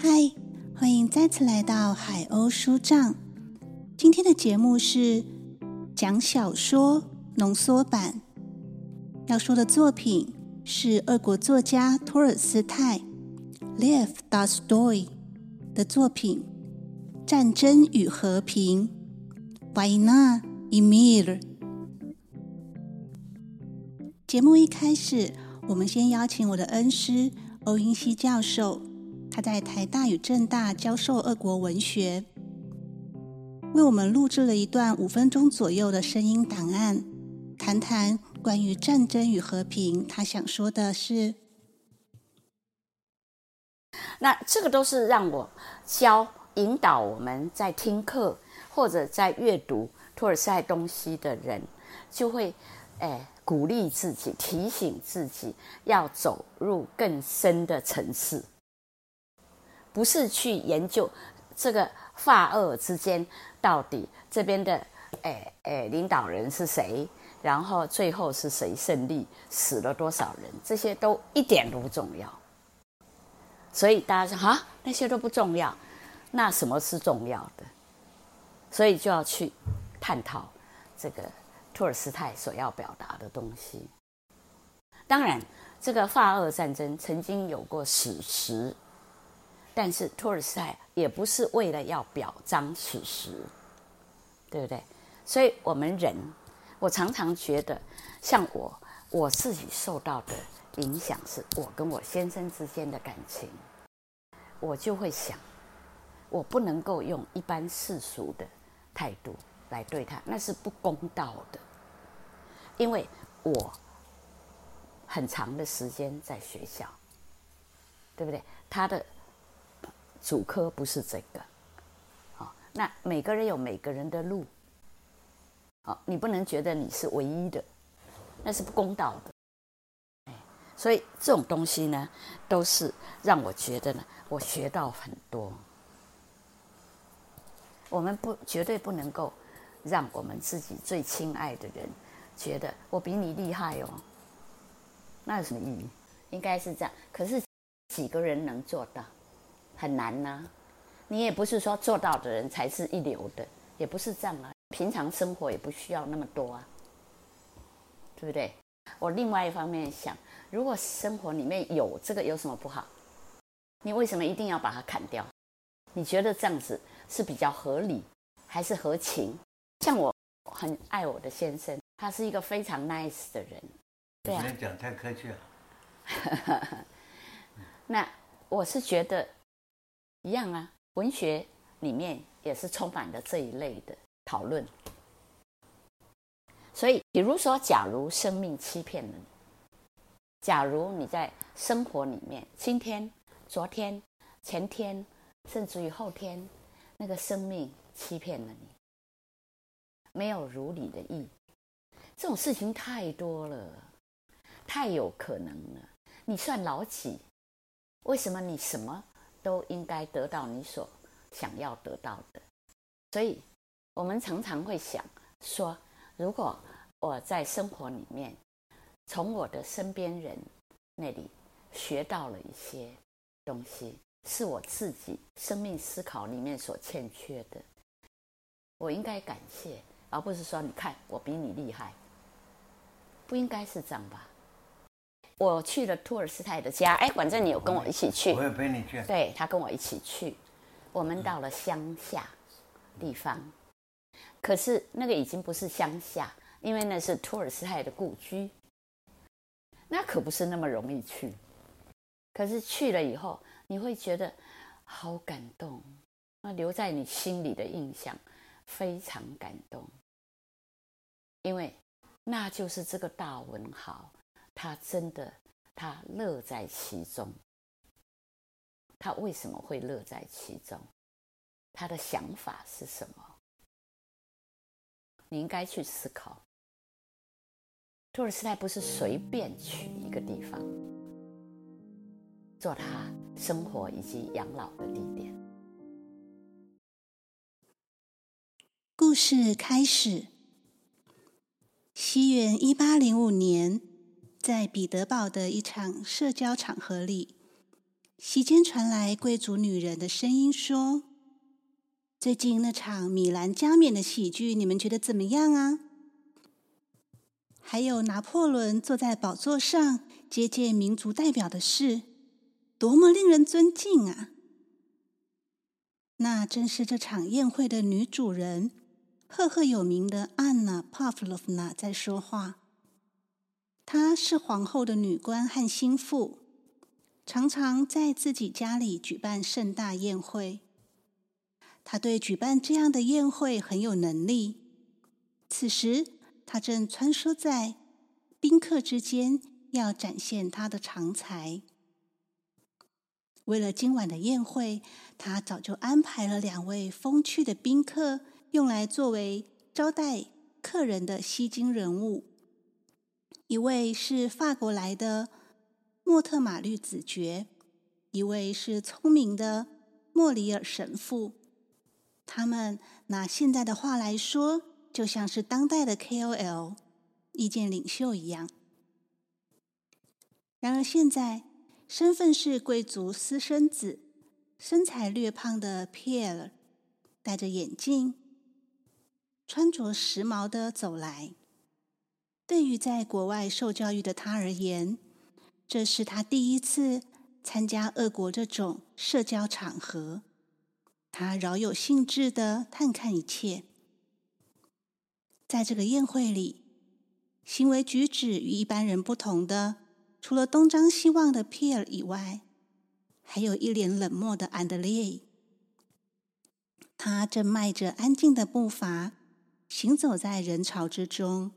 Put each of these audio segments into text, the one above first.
嗨，欢迎再次来到海鸥书帐。今天的节目是讲小说浓缩版，要说的作品是俄国作家托尔斯泰 （Lev Tolstoy） 的作品《战争与和平》（Война и мир）。节目一开始，我们先邀请我的恩师欧英熙教授。 他在台大与政大教授俄国文学，为我们录制了一段五分钟左右的声音档案，谈谈关于战争与和平。他想说的是，那这个都是让我教引导我们在听课或者在阅读托尔斯泰东西的人，就会哎鼓励自己，提醒自己要走入更深的层次。不是去研究这个法俄之间到底这边的诶诶领导人是谁，然后最后是谁胜利，死了多少人，这些都一点都不重要。所以大家说啊，那些都不重要，那什么是重要的？所以就要去探讨这个托尔斯泰所要表达的东西。当然，这个法俄战争曾经有过史实。但是托尔斯泰也不是为了要表彰史实，对不对？所以我们人，我常常觉得，像我我自己受到的影响，是我跟我先生之间的感情，我就会想，我不能够用一般世俗的态度来对他，那是不公道的，因为我很长的时间在学校，对不对？他的。主科不是这个，好，那每个人有每个人的路，好，你不能觉得你是唯一的，那是不公道的，所以这种东西呢，都是让我觉得呢，我学到很多。我们不绝对不能够让我们自己最亲爱的人觉得我比你厉害哦，那有什么意义？应该是这样，可是几个人能做到？很难呐，你也不是说做到的人才是一流的，也不是这样啊。平常生活也不需要那么多啊，对不对？我另外一方面想，如果生活里面有这个，有什么不好？你为什么一定要把它砍掉？你觉得这样子是比较合理，还是合情？像我很爱我的先生，他是一个非常 nice 的人。对啊，讲太客气了。那我是觉得。一样啊，文学里面也是充满了这一类的讨论。所以，比如说，假如生命欺骗了你，假如你在生活里面，今天、昨天、前天，甚至于后天，那个生命欺骗了你，没有如你的意，这种事情太多了，太有可能了。你算老几？为什么你什么？都应该得到你所想要得到的，所以我们常常会想说：如果我在生活里面从我的身边人那里学到了一些东西，是我自己生命思考里面所欠缺的，我应该感谢，而不是说你看我比你厉害，不应该是这样吧？我去了托尔斯泰的家，哎，反正你有跟我一起去，我也陪你去。对他跟我一起去，我们到了乡下地方，可是那个已经不是乡下，因为那是托尔斯泰的故居，那可不是那么容易去。可是去了以后，你会觉得好感动，那留在你心里的印象非常感动，因为那就是这个大文豪。他真的，他乐在其中。他为什么会乐在其中？他的想法是什么？你应该去思考。托尔斯泰不是随便去一个地方做他生活以及养老的地点。故事开始，西元一八零五年。在彼得堡的一场社交场合里，席间传来贵族女人的声音说：“最近那场米兰加冕的喜剧，你们觉得怎么样啊？还有拿破仑坐在宝座上接见民族代表的事，多么令人尊敬啊！”那正是这场宴会的女主人，赫赫有名的安娜·帕夫洛夫娜在说话。她是皇后的女官和心腹。常常在自己家里举办盛大宴会。他对举办这样的宴会很有能力。此时，他正穿梭在宾客之间，要展现他的长才。为了今晚的宴会，他早就安排了两位风趣的宾客，用来作为招待客人的吸睛人物。一位是法国来的。莫特玛律子爵，一位是聪明的莫里尔神父。他们拿现在的话来说，就像是当代的 KOL 意见领袖一样。然而，现在身份是贵族私生子、身材略胖的皮尔，戴着眼镜、穿着时髦的走来。对于在国外受教育的他而言，这是他第一次参加俄国这种社交场合，他饶有兴致的探看一切。在这个宴会里，行为举止与一般人不同的，除了东张西望的皮尔以外，还有一脸冷漠的安德烈。他正迈着安静的步伐行走在人潮之中，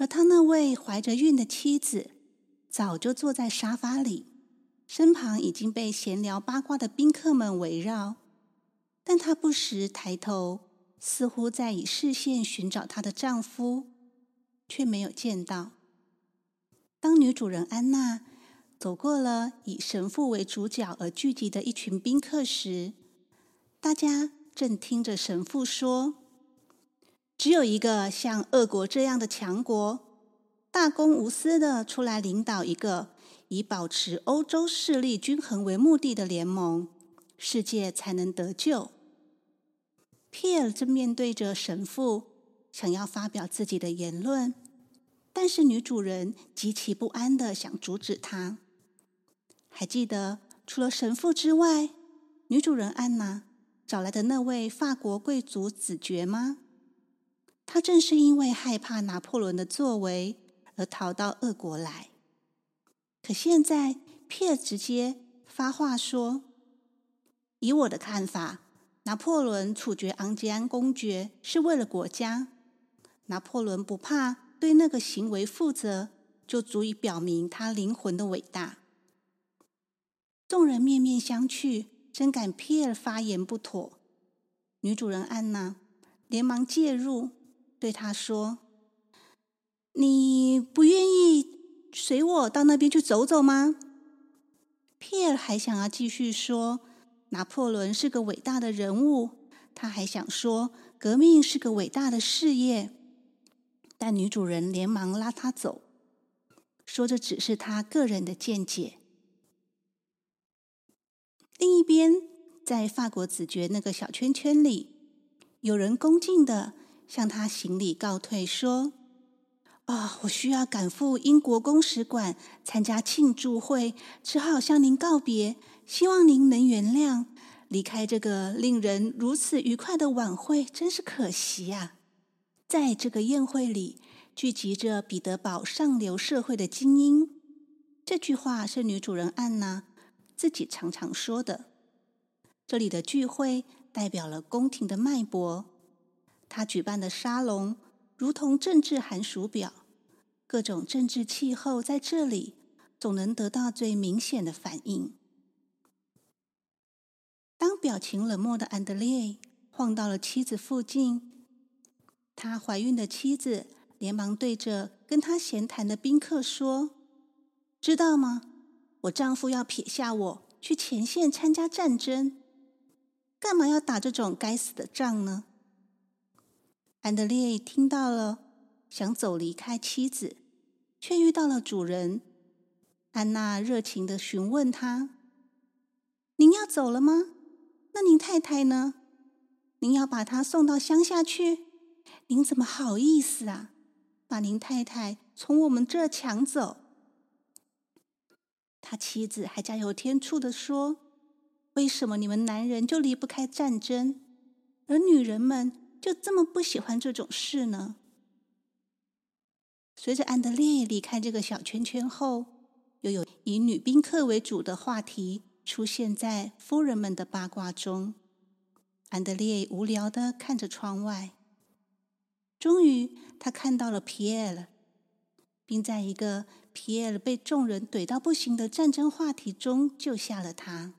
而他那位怀着孕的妻子。早就坐在沙发里，身旁已经被闲聊八卦的宾客们围绕，但她不时抬头，似乎在以视线寻找她的丈夫，却没有见到。当女主人安娜走过了以神父为主角而聚集的一群宾客时，大家正听着神父说：“只有一个像俄国这样的强国。”大公无私的出来领导一个以保持欧洲势力均衡为目的的联盟，世界才能得救。皮尔正面对着神父，想要发表自己的言论，但是女主人极其不安的想阻止他。还记得除了神父之外，女主人安娜找来的那位法国贵族子爵吗？他正是因为害怕拿破仑的作为。而逃到俄国来，可现在皮尔直接发话说：“以我的看法，拿破仑处决昂吉安公爵是为了国家。拿破仑不怕对那个行为负责，就足以表明他灵魂的伟大。”众人面面相觑，真感皮尔发言不妥。女主人安娜连忙介入，对他说。你不愿意随我到那边去走走吗？皮尔还想要继续说，拿破仑是个伟大的人物，他还想说革命是个伟大的事业，但女主人连忙拉他走，说这只是他个人的见解。另一边，在法国子爵那个小圈圈里，有人恭敬的向他行礼告退，说。啊，我需要赶赴英国公使馆参加庆祝会，只好向您告别。希望您能原谅，离开这个令人如此愉快的晚会，真是可惜呀。在这个宴会里，聚集着彼得堡上流社会的精英。这句话是女主人安娜自己常常说的。这里的聚会代表了宫廷的脉搏，他举办的沙龙如同政治寒暑表。各种政治气候在这里总能得到最明显的反应。当表情冷漠的安德烈晃到了妻子附近，他怀孕的妻子连忙对着跟他闲谈的宾客说：“知道吗？我丈夫要撇下我去前线参加战争，干嘛要打这种该死的仗呢？”安德烈听到了。想走离开妻子，却遇到了主人安娜，热情的询问他：“您要走了吗？那您太太呢？您要把她送到乡下去？您怎么好意思啊？把您太太从我们这儿抢走？”他妻子还加油添醋的说：“为什么你们男人就离不开战争，而女人们就这么不喜欢这种事呢？”随着安德烈离开这个小圈圈后，又有以女宾客为主的话题出现在夫人们的八卦中。安德烈无聊的看着窗外，终于他看到了皮埃尔，并在一个皮埃尔被众人怼到不行的战争话题中救下了他。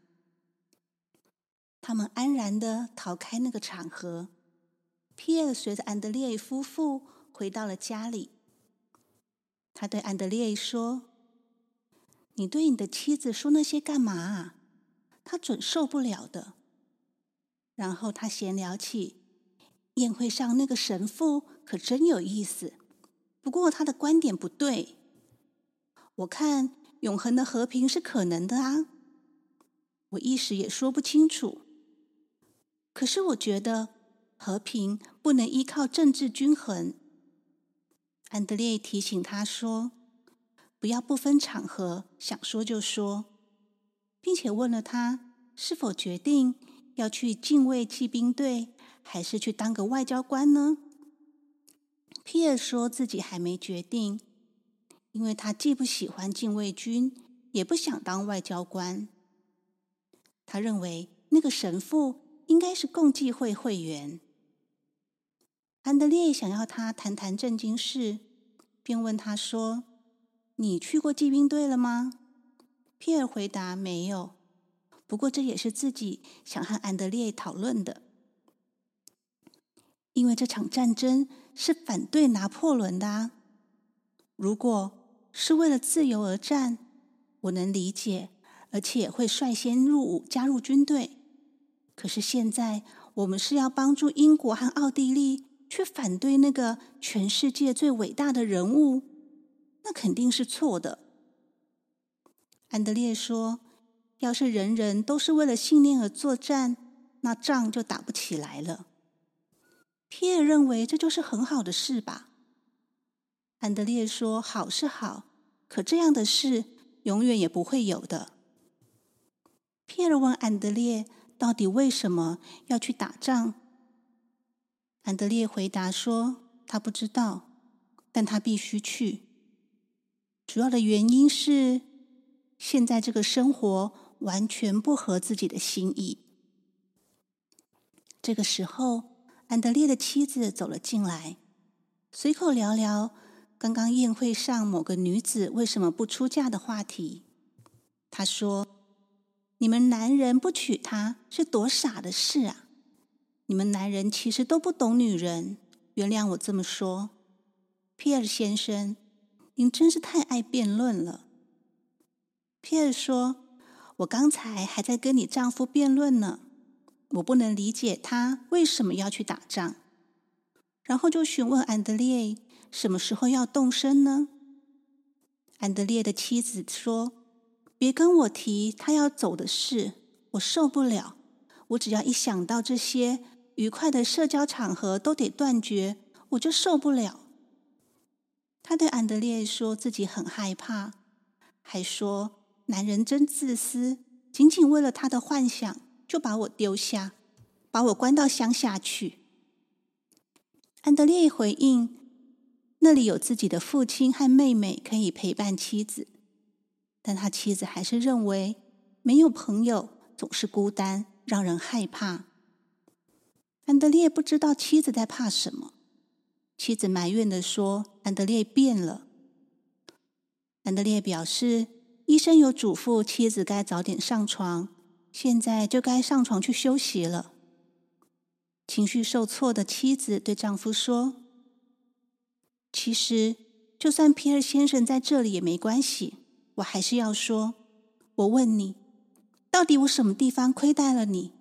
他们安然的逃开那个场合。皮尔随着安德烈夫妇回到了家里。他对安德烈说：“你对你的妻子说那些干嘛？他准受不了的。”然后他闲聊起宴会上那个神父，可真有意思。不过他的观点不对。我看永恒的和平是可能的啊，我一时也说不清楚。可是我觉得和平不能依靠政治均衡。安德烈提醒他说：“不要不分场合想说就说，并且问了他是否决定要去禁卫骑兵队，还是去当个外交官呢？”皮尔说自己还没决定，因为他既不喜欢禁卫军，也不想当外交官。他认为那个神父应该是共济会会员。安德烈想要他谈谈正经事，便问他说：“你去过骑兵队了吗？”皮尔回答：“没有。”不过这也是自己想和安德烈讨论的，因为这场战争是反对拿破仑的。如果是为了自由而战，我能理解，而且会率先入伍加入军队。可是现在我们是要帮助英国和奥地利。却反对那个全世界最伟大的人物，那肯定是错的。安德烈说：“要是人人都是为了信念而作战，那仗就打不起来了。”皮尔认为这就是很好的事吧。安德烈说：“好是好，可这样的事永远也不会有的。”皮尔问安德烈：“到底为什么要去打仗？”安德烈回答说：“他不知道，但他必须去。主要的原因是，现在这个生活完全不合自己的心意。”这个时候，安德烈的妻子走了进来，随口聊聊刚刚宴会上某个女子为什么不出嫁的话题。他说：“你们男人不娶她是多傻的事啊！”你们男人其实都不懂女人，原谅我这么说，皮尔先生，您真是太爱辩论了。皮尔说：“我刚才还在跟你丈夫辩论呢，我不能理解他为什么要去打仗。”然后就询问安德烈什么时候要动身呢？安德烈的妻子说：“别跟我提他要走的事，我受不了。我只要一想到这些。”愉快的社交场合都得断绝，我就受不了。他对安德烈说自己很害怕，还说男人真自私，仅仅为了他的幻想就把我丢下，把我关到乡下去。安德烈回应：那里有自己的父亲和妹妹可以陪伴妻子，但他妻子还是认为没有朋友总是孤单，让人害怕。安德烈不知道妻子在怕什么，妻子埋怨的说：“安德烈变了。”安德烈表示：“医生有嘱咐妻子该早点上床，现在就该上床去休息了。”情绪受挫的妻子对丈夫说：“其实，就算皮尔先生在这里也没关系，我还是要说，我问你，到底我什么地方亏待了你，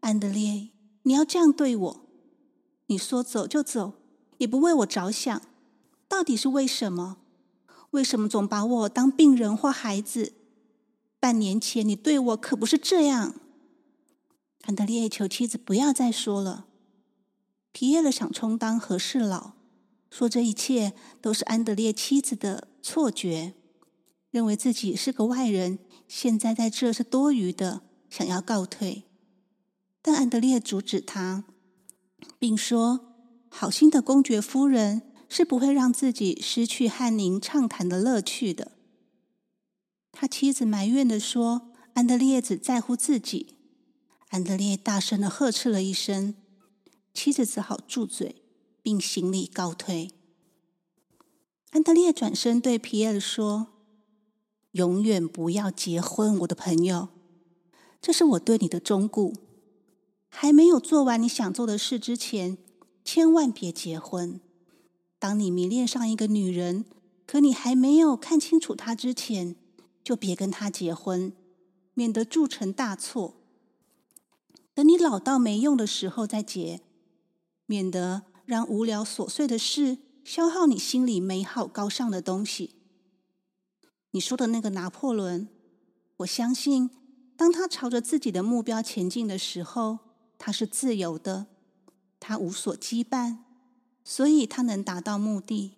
安德烈？”你要这样对我？你说走就走，也不为我着想，到底是为什么？为什么总把我当病人或孩子？半年前你对我可不是这样。安德烈求妻子不要再说了。皮耶勒想充当和事佬，说这一切都是安德烈妻子的错觉，认为自己是个外人，现在在这是多余的，想要告退。但安德烈阻止他，并说：“好心的公爵夫人是不会让自己失去和您畅谈的乐趣的。”他妻子埋怨的说：“安德烈只在乎自己。”安德烈大声的呵斥了一声，妻子只好住嘴，并行礼告退。安德烈转身对皮埃尔说：“永远不要结婚，我的朋友，这是我对你的忠告。还没有做完你想做的事之前，千万别结婚。当你迷恋上一个女人，可你还没有看清楚她之前，就别跟她结婚，免得铸成大错。”等你老到没用的时候再结，免得让无聊琐碎的事消耗你心里美好高尚的东西。你说的那个拿破仑，我相信，当他朝着自己的目标前进的时候，他是自由的，他无所羁绊，所以他能达到目的。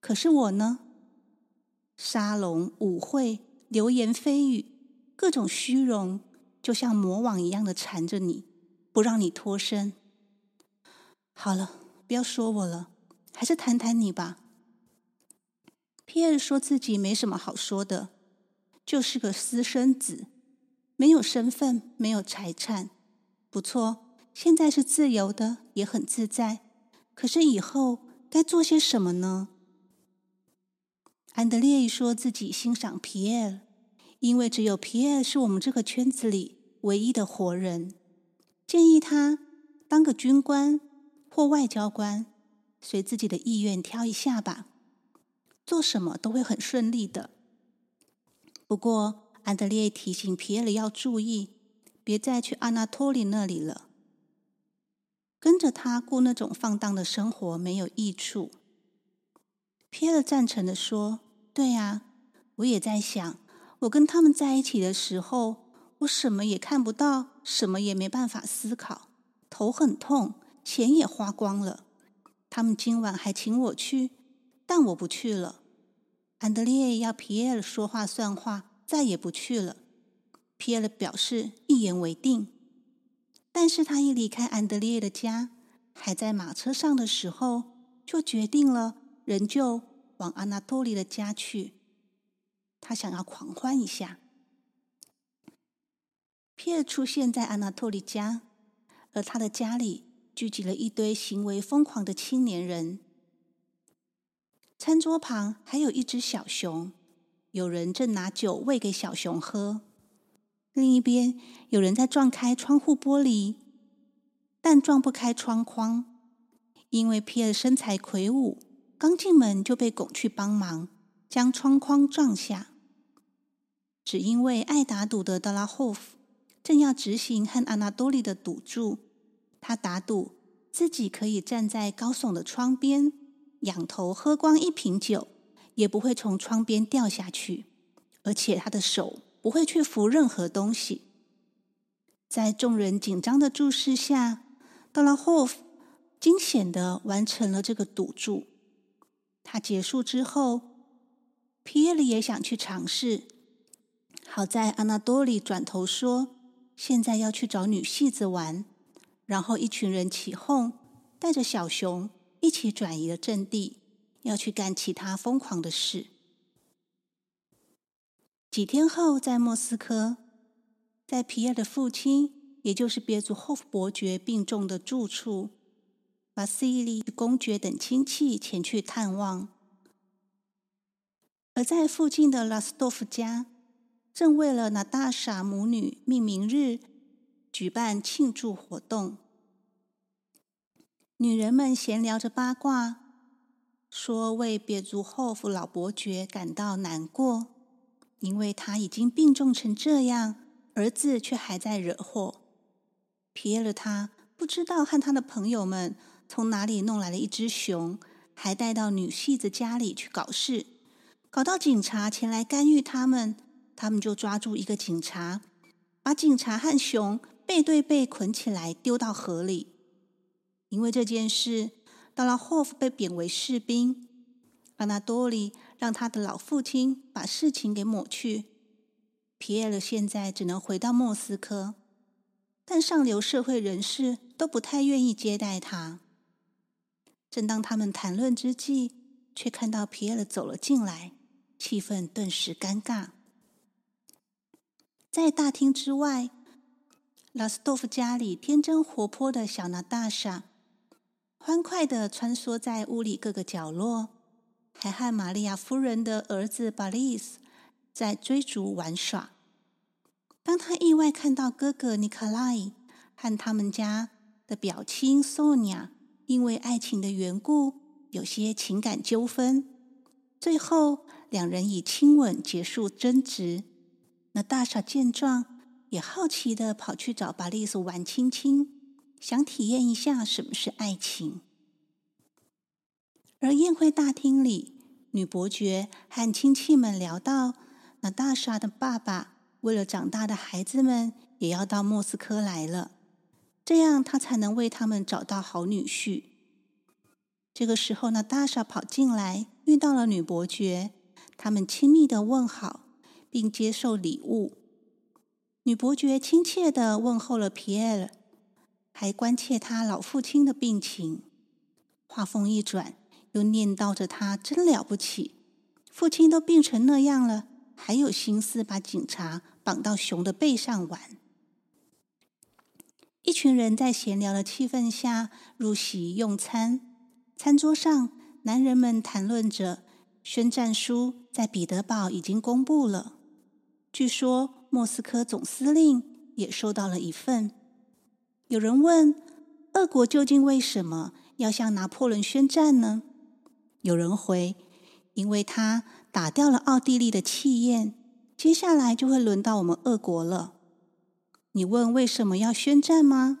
可是我呢？沙龙、舞会、流言蜚语，各种虚荣。就像魔网一样的缠着你，不让你脱身。好了，不要说我了，还是谈谈你吧。皮尔说自己没什么好说的，就是个私生子，没有身份，没有财产。不错，现在是自由的，也很自在。可是以后该做些什么呢？安德烈说自己欣赏皮埃尔，因为只有皮埃尔是我们这个圈子里。唯一的活人，建议他当个军官或外交官，随自己的意愿挑一下吧。做什么都会很顺利的。不过，安德烈提醒皮埃尔要注意，别再去阿纳托利那里了。跟着他过那种放荡的生活没有益处。皮埃尔赞成的说：“对呀，我也在想，我跟他们在一起的时候。”我什么也看不到，什么也没办法思考，头很痛，钱也花光了。他们今晚还请我去，但我不去了。安德烈要皮埃尔说话算话，再也不去了。皮埃尔表示一言为定。但是他一离开安德烈的家，还在马车上的时候，就决定了，仍旧往阿纳托利的家去。他想要狂欢一下。皮尔出现在安娜托利家，而他的家里聚集了一堆行为疯狂的青年人。餐桌旁还有一只小熊，有人正拿酒喂给小熊喝。另一边有人在撞开窗户玻璃，但撞不开窗框，因为皮尔身材魁梧，刚进门就被拱去帮忙，将窗框撞下。只因为爱打赌的德拉霍夫。正要执行和阿纳多利的赌注，他打赌自己可以站在高耸的窗边，仰头喝光一瓶酒，也不会从窗边掉下去，而且他的手不会去扶任何东西。在众人紧张的注视下，德拉霍惊险的完成了这个赌注。他结束之后，皮耶里也想去尝试。好在阿纳多里转头说。现在要去找女戏子玩，然后一群人起哄，带着小熊一起转移了阵地，要去干其他疯狂的事。几天后，在莫斯科，在皮埃的父亲，也就是别祖霍夫伯爵病重的住处，瓦西里公爵等亲戚前去探望，而在附近的拉斯多夫家。正为了那大傻母女命名日举办庆祝活动，女人们闲聊着八卦，说为别族后夫老伯爵感到难过，因为他已经病重成这样，儿子却还在惹祸。皮耶尔他不知道和他的朋友们从哪里弄来了一只熊，还带到女戏子家里去搞事，搞到警察前来干预他们。他们就抓住一个警察，把警察和熊背对背捆起来丢到河里。因为这件事，到了霍夫被贬为士兵，阿纳多里让他的老父亲把事情给抹去。皮埃尔现在只能回到莫斯科，但上流社会人士都不太愿意接待他。正当他们谈论之际，却看到皮埃尔走了进来，气氛顿时尴尬。在大厅之外，拉斯多夫家里天真活泼的小娜大莎，欢快的穿梭在屋里各个角落，还和玛利亚夫人的儿子巴利斯在追逐玩耍。当他意外看到哥哥尼卡莱和他们家的表亲索尼娅。因为爱情的缘故，有些情感纠纷，最后两人以亲吻结束争执。那大傻见状，也好奇的跑去找巴利斯玩亲亲，想体验一下什么是爱情。而宴会大厅里，女伯爵和亲戚们聊到，那大傻的爸爸为了长大的孩子们，也要到莫斯科来了。这样，他才能为他们找到好女婿。这个时候，娜大莎跑进来，遇到了女伯爵，他们亲密的问好，并接受礼物。女伯爵亲切的问候了皮埃尔，还关切他老父亲的病情。话锋一转，又念叨着他真了不起，父亲都病成那样了，还有心思把警察绑到熊的背上玩。一群人在闲聊的气氛下入席用餐。餐桌上，男人们谈论着宣战书在彼得堡已经公布了。据说莫斯科总司令也收到了一份。有人问：俄国究竟为什么要向拿破仑宣战呢？有人回：因为他打掉了奥地利的气焰，接下来就会轮到我们俄国了。你问为什么要宣战吗？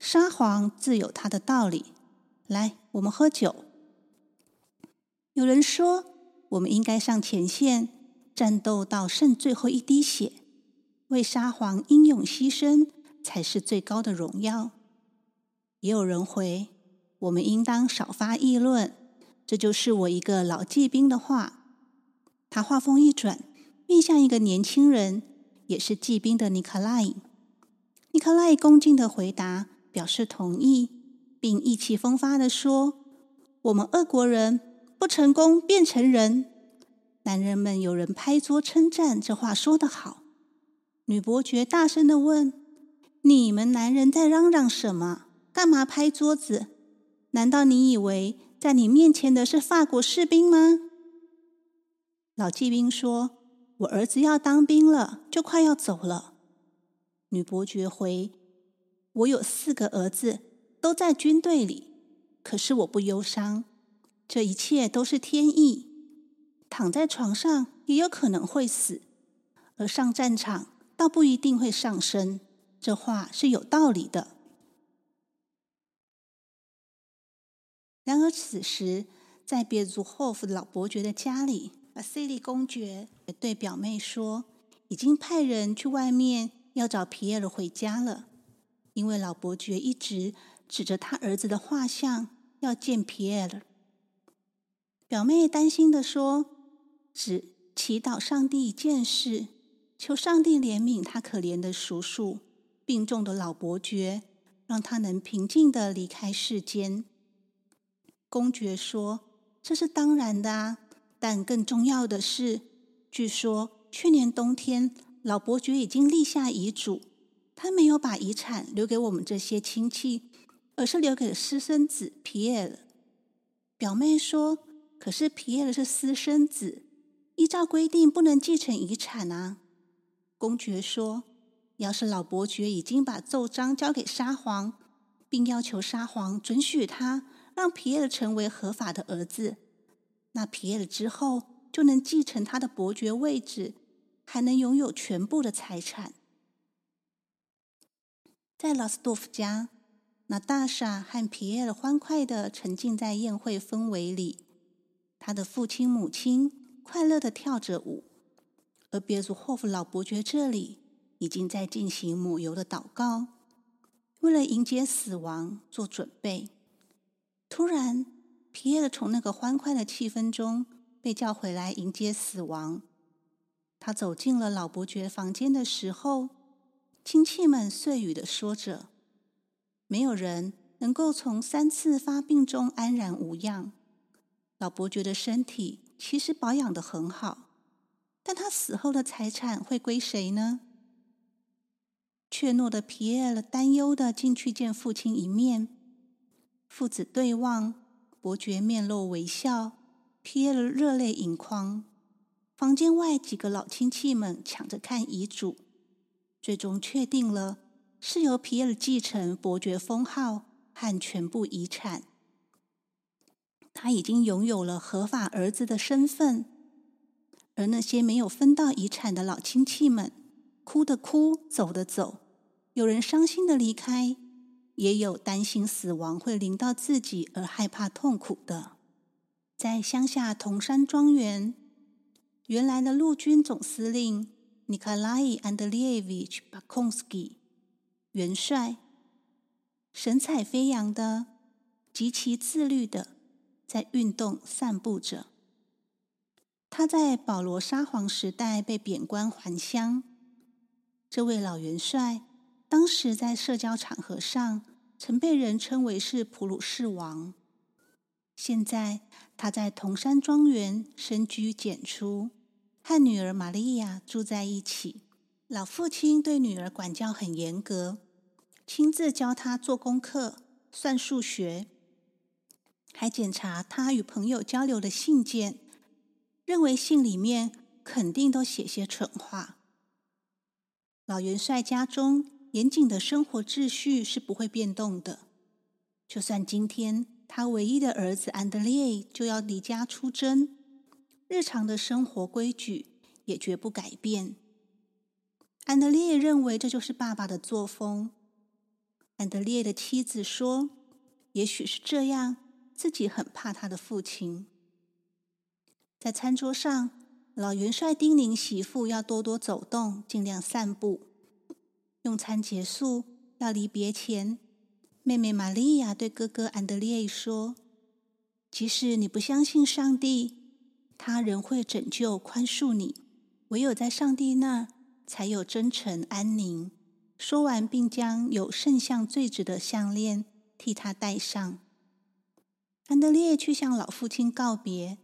沙皇自有他的道理。来，我们喝酒。有人说，我们应该上前线，战斗到剩最后一滴血，为沙皇英勇牺牲才是最高的荣耀。也有人回，我们应当少发议论。这就是我一个老骑兵的话。他话锋一转，面向一个年轻人。也是骑兵的尼克莱，尼克莱恭敬的回答，表示同意，并意气风发的说：“我们俄国人不成功变成人。”男人们有人拍桌称赞这话说得好。女伯爵大声的问：“你们男人在嚷嚷什么？干嘛拍桌子？难道你以为在你面前的是法国士兵吗？”老骑兵说。我儿子要当兵了，就快要走了。女伯爵回：“我有四个儿子，都在军队里，可是我不忧伤。这一切都是天意。躺在床上也有可能会死，而上战场倒不一定会上升。这话是有道理的。”然而此时，在别祖霍夫老伯爵的家里。巴西利公爵也对表妹说：“已经派人去外面要找皮埃尔回家了，因为老伯爵一直指着他儿子的画像要见皮埃尔。”表妹担心的说：“只祈祷上帝一件事，求上帝怜悯他可怜的叔叔病重的老伯爵，让他能平静的离开世间。”公爵说：“这是当然的啊。”但更重要的是，据说去年冬天老伯爵已经立下遗嘱，他没有把遗产留给我们这些亲戚，而是留给私生子皮埃尔。表妹说：“可是皮埃尔是私生子，依照规定不能继承遗产啊。”公爵说：“要是老伯爵已经把奏章交给沙皇，并要求沙皇准许他让皮埃尔成为合法的儿子。”那皮埃尔之后就能继承他的伯爵位置，还能拥有全部的财产。在拉斯多夫家，那大傻和皮埃尔欢快的沉浸在宴会氛围里。他的父亲、母亲快乐的跳着舞，而别祖霍夫老伯爵这里已经在进行抹油的祷告，为了迎接死亡做准备。突然，皮耶尔从那个欢快的气氛中被叫回来迎接死亡。他走进了老伯爵房间的时候，亲戚们碎语的说着：“没有人能够从三次发病中安然无恙。老伯爵的身体其实保养的很好，但他死后的财产会归谁呢？”怯懦的皮耶尔担忧的进去见父亲一面，父子对望，伯爵面露微笑，皮耶尔热泪盈眶。房间外几个老亲戚们抢着看遗嘱，最终确定了是由皮尔继承伯爵封号和全部遗产。他已经拥有了合法儿子的身份，而那些没有分到遗产的老亲戚们，哭的哭，走的走，有人伤心的离开，也有担心死亡会临到自己而害怕痛苦的，在乡下铜山庄园。原来的陆军总司令尼卡拉伊·安德烈耶维奇·巴孔斯基元帅，神采飞扬的、极其自律的，在运动散步着。他在保罗沙皇时代被贬官还乡。这位老元帅当时在社交场合上曾被人称为是普鲁士王。现在他在铜山庄园深居简出。和女儿玛利亚住在一起，老父亲对女儿管教很严格，亲自教她做功课、算数学，还检查她与朋友交流的信件，认为信里面肯定都写些蠢话。老元帅家中严谨的生活秩序是不会变动的，就算今天他唯一的儿子安德烈就要离家出征。日常的生活规矩也绝不改变。安德烈认为这就是爸爸的作风。安德烈的妻子说：“也许是这样，自己很怕他的父亲。”在餐桌上，老元帅叮咛媳妇要多多走动，尽量散步。用餐结束，要离别前，妹妹玛利亚对哥哥安德烈说：“即使你不相信上帝。”他仍会拯救、宽恕你。唯有在上帝那儿，才有真诚、安宁。说完，并将有圣像坠子的项链替他戴上。安德烈去向老父亲告别。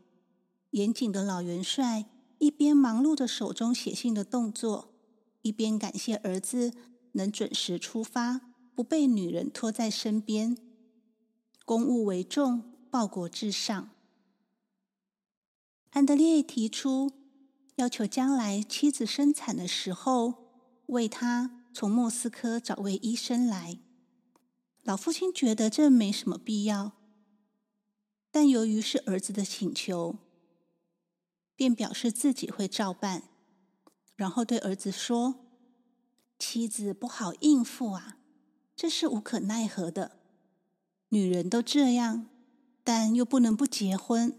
严谨的老元帅一边忙碌着手中写信的动作，一边感谢儿子能准时出发，不被女人拖在身边。公务为重，报国至上。安德烈提出要求，将来妻子生产的时候，为他从莫斯科找位医生来。老父亲觉得这没什么必要，但由于是儿子的请求，便表示自己会照办。然后对儿子说：“妻子不好应付啊，这是无可奈何的。女人都这样，但又不能不结婚。”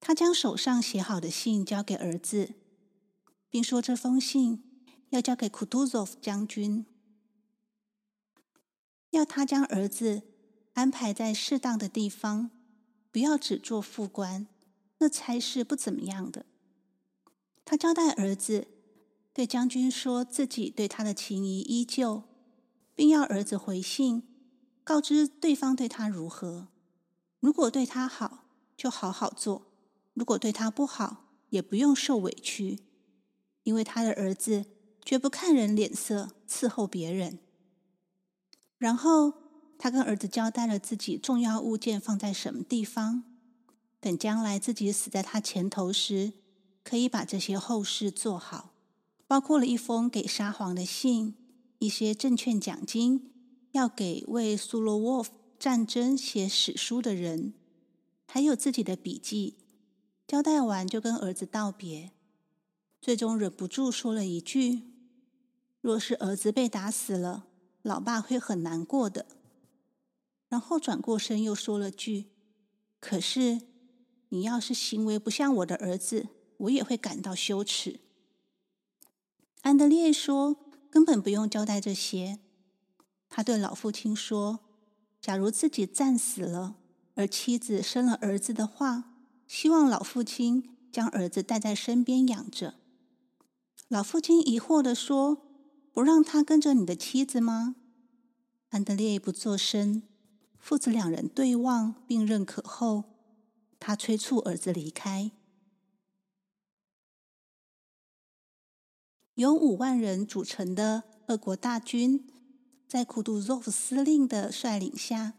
他将手上写好的信交给儿子，并说：“这封信要交给库图佐夫将军，要他将儿子安排在适当的地方，不要只做副官，那才是不怎么样的。”他交代儿子对将军说自己对他的情谊依旧，并要儿子回信告知对方对他如何。如果对他好，就好好做。如果对他不好，也不用受委屈，因为他的儿子绝不看人脸色伺候别人。然后他跟儿子交代了自己重要物件放在什么地方，等将来自己死在他前头时，可以把这些后事做好，包括了一封给沙皇的信，一些证券奖金要给为苏罗沃夫战争写史书的人，还有自己的笔记。交代完，就跟儿子道别，最终忍不住说了一句：“若是儿子被打死了，老爸会很难过的。”然后转过身又说了句：“可是你要是行为不像我的儿子，我也会感到羞耻。安德烈说：“根本不用交代这些。”他对老父亲说：“假如自己战死了，而妻子生了儿子的话，希望老父亲将儿子带在身边养着。”老父亲疑惑的说：“不让他跟着你的妻子吗？”安德烈不作声。父子两人对望并认可后，他催促儿子离开。由五万人组成的俄国大军，在库杜佐夫司令的率领下，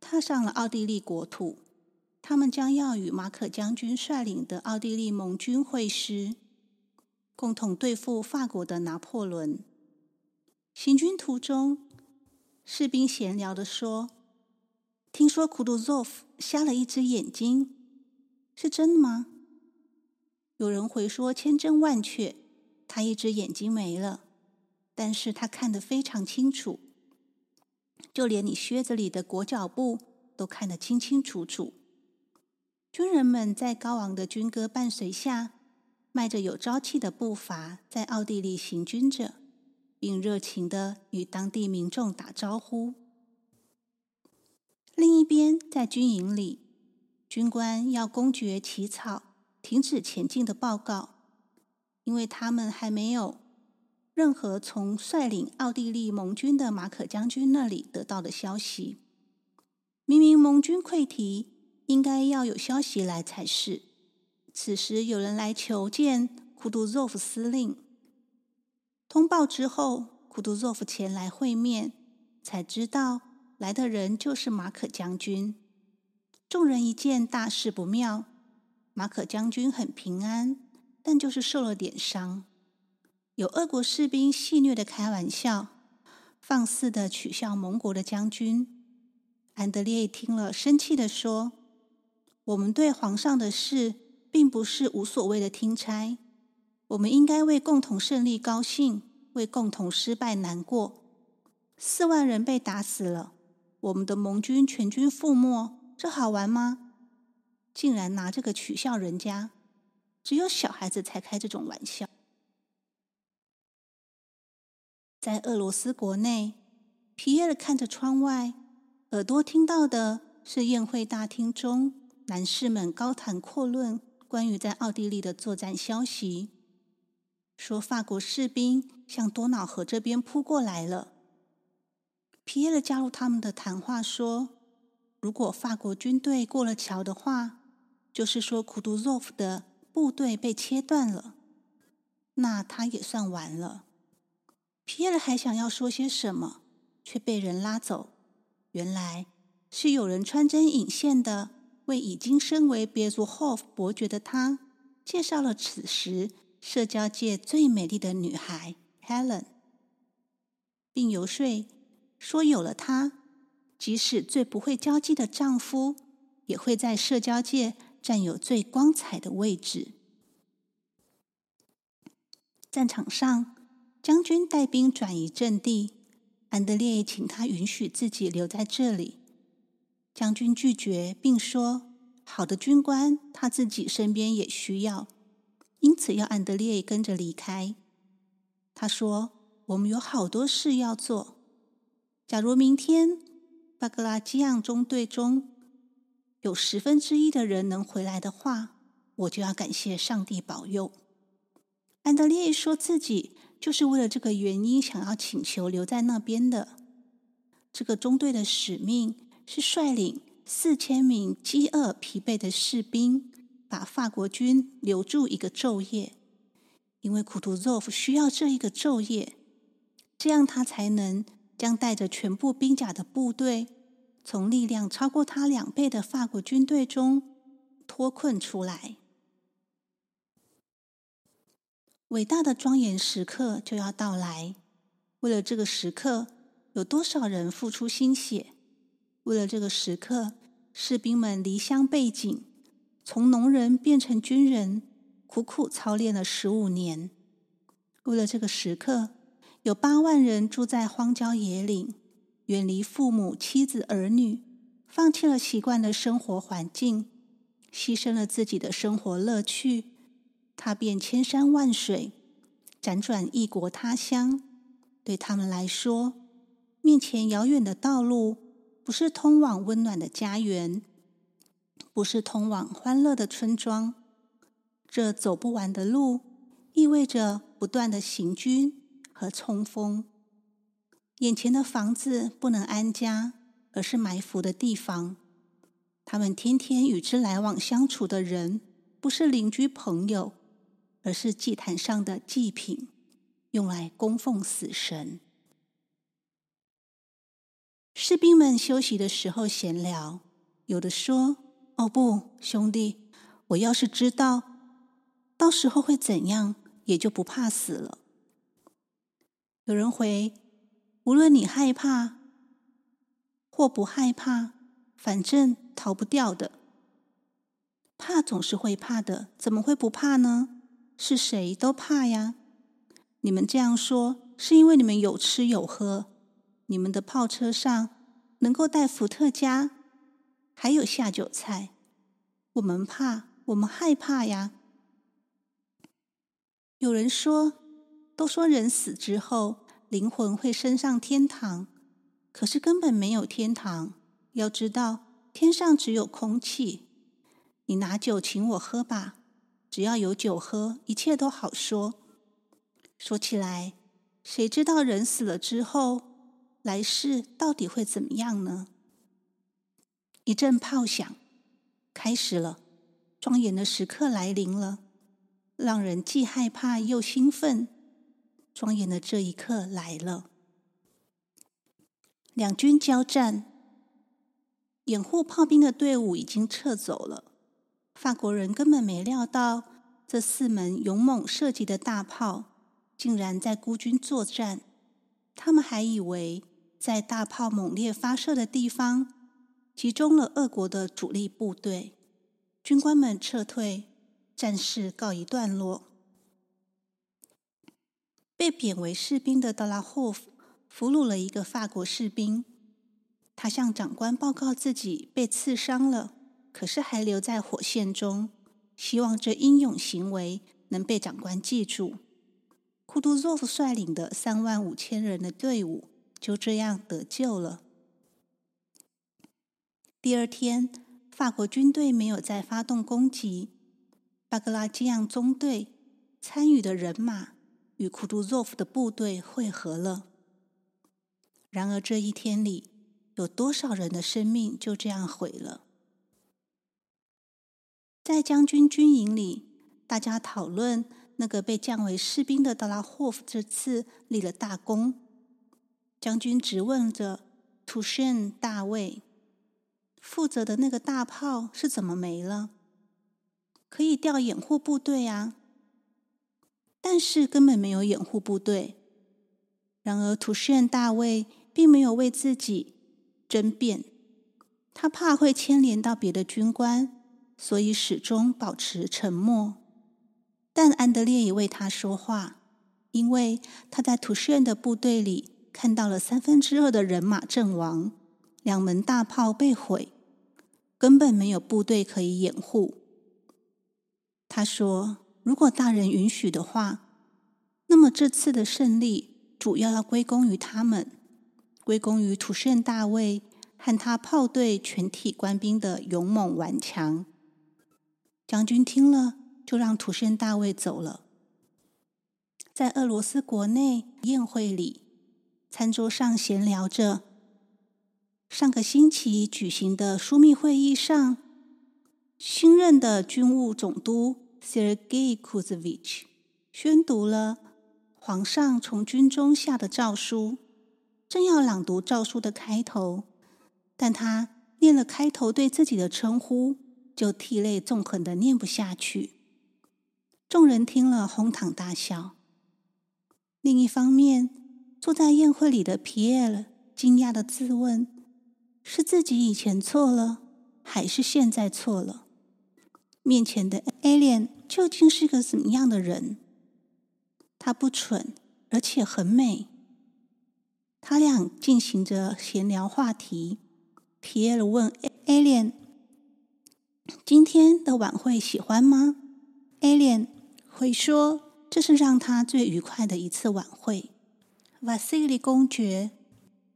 踏上了奥地利国土。他们将要与马可将军率领的奥地利盟军会师，共同对付法国的拿破仑。行军途中，士兵闲聊的说：“听说库杜佐夫瞎了一只眼睛，是真的吗？”有人回说：“千真万确。”他一只眼睛没了，但是他看得非常清楚，就连你靴子里的裹脚布都看得清清楚楚。军人们在高昂的军歌伴随下，迈着有朝气的步伐，在奥地利行军着，并热情的与当地民众打招呼。另一边，在军营里，军官要公爵起草停止前进的报告。因为他们还没有任何从率领奥地利盟军的马可将军那里得到的消息。明明盟军溃堤，应该要有消息来才是。此时有人来求见库杜佐夫司令。通报之后，库杜佐夫前来会面，才知道来的人就是马可将军。众人一见大事不妙，马可将军很平安。但就是受了点伤，有俄国士兵戏谑的开玩笑，放肆的取笑盟国的将军。安德烈听了，生气的说：“我们对皇上的事，并不是无所谓的听差，我们应该为共同胜利高兴，为共同失败难过。四万人被打死了，我们的盟军全军覆没，这好玩吗？竟然拿这个取笑人家！”只有小孩子才开这种玩笑。在俄罗斯国内，皮耶尔看着窗外，耳朵听到的是宴会大厅中男士们高谈阔论关于在奥地利的作战消息，说法国士兵向多瑙河这边扑过来了。皮耶尔加入他们的谈话，说：“如果法国军队过了桥的话，就是说库杜佐夫的。”部队被切断了，那他也算完了。皮埃尔还想要说些什么，却被人拉走。原来是有人穿针引线的，为已经身为别族 Hof 伯爵的他介绍了此时社交界最美丽的女孩 Helen，并游说说有了她，即使最不会交际的丈夫，也会在社交界。占有最光彩的位置。战场上，将军带兵转移阵地，安德烈请他允许自己留在这里。将军拒绝，并说：“好的军官，他自己身边也需要，因此要安德烈跟着离开。”他说：“我们有好多事要做。假如明天巴格拉基昂中队中……”有十分之一的人能回来的话，我就要感谢上帝保佑。安德烈说自己就是为了这个原因想要请求留在那边的。这个中队的使命是率领四千名饥饿疲惫的士兵，把法国军留住一个昼夜，因为库图佐夫需要这一个昼夜，这样他才能将带着全部兵甲的部队。从力量超过他两倍的法国军队中脱困出来，伟大的庄严时刻就要到来。为了这个时刻，有多少人付出心血？为了这个时刻，士兵们离乡背井，从农人变成军人，苦苦操练了十五年。为了这个时刻，有八万人住在荒郊野岭。远离父母、妻子、儿女，放弃了习惯的生活环境，牺牲了自己的生活乐趣，踏遍千山万水，辗转异国他乡。对他们来说，面前遥远的道路，不是通往温暖的家园，不是通往欢乐的村庄。这走不完的路，意味着不断的行军和冲锋。眼前的房子不能安家，而是埋伏的地方。他们天天与之来往相处的人，不是邻居朋友，而是祭坛上的祭品，用来供奉死神。士兵们休息的时候闲聊，有的说：“哦不，兄弟，我要是知道到时候会怎样，也就不怕死了。”有人回。无论你害怕或不害怕，反正逃不掉的。怕总是会怕的，怎么会不怕呢？是谁都怕呀！你们这样说，是因为你们有吃有喝，你们的炮车上能够带伏特加，还有下酒菜。我们怕，我们害怕呀。有人说，都说人死之后。灵魂会升上天堂，可是根本没有天堂。要知道，天上只有空气。你拿酒请我喝吧，只要有酒喝，一切都好说。说起来，谁知道人死了之后，来世到底会怎么样呢？一阵炮响，开始了，庄严的时刻来临了，让人既害怕又兴奋。庄严的这一刻来了，两军交战，掩护炮兵的队伍已经撤走了。法国人根本没料到，这四门勇猛射击的大炮竟然在孤军作战。他们还以为在大炮猛烈发射的地方集中了俄国的主力部队，军官们撤退，战事告一段落。被贬为士兵的德拉霍夫俘虏了一个法国士兵，他向长官报告自己被刺伤了，可是还留在火线中，希望这英勇行为能被长官记住。库图佐夫率领的三万五千人的队伍就这样得救了。第二天，法国军队没有再发动攻击，巴格拉基扬中队参与的人马。与库图佐夫的部队会合了。然而这一天里，有多少人的生命就这样毁了？在将军军营里，大家讨论那个被降为士兵的德拉霍夫这次立了大功。将军直问着图什大卫：“负责的那个大炮是怎么没了？可以调掩护部队啊！”但是根本没有掩护部队。然而，图什大卫并没有为自己争辩，他怕会牵连到别的军官，所以始终保持沉默。但安德烈也为他说话，因为他在图什的部队里看到了三分之二的人马阵亡，两门大炮被毁，根本没有部队可以掩护。他说。如果大人允许的话，那么这次的胜利主要要归功于他们，归功于土圣大卫和他炮队全体官兵的勇猛顽强。将军听了，就让土圣大卫走了。在俄罗斯国内宴会里，餐桌上闲聊着上个星期举行的枢密会议上，新任的军务总督。Sergei Kuzovich 宣读了皇上从军中下的诏书，正要朗读诏书的开头，但他念了开头对自己的称呼，就涕泪纵横的念不下去。众人听了哄堂大笑。另一方面，坐在宴会里的皮埃尔惊讶的自问：是自己以前错了，还是现在错了？面前的 alien 究竟是个怎么样的人？他不蠢，而且很美。他俩进行着闲聊话题。皮埃尔问 alien：“ 今天的晚会喜欢吗？”alien 回说，这是让他最愉快的一次晚会。瓦西里公爵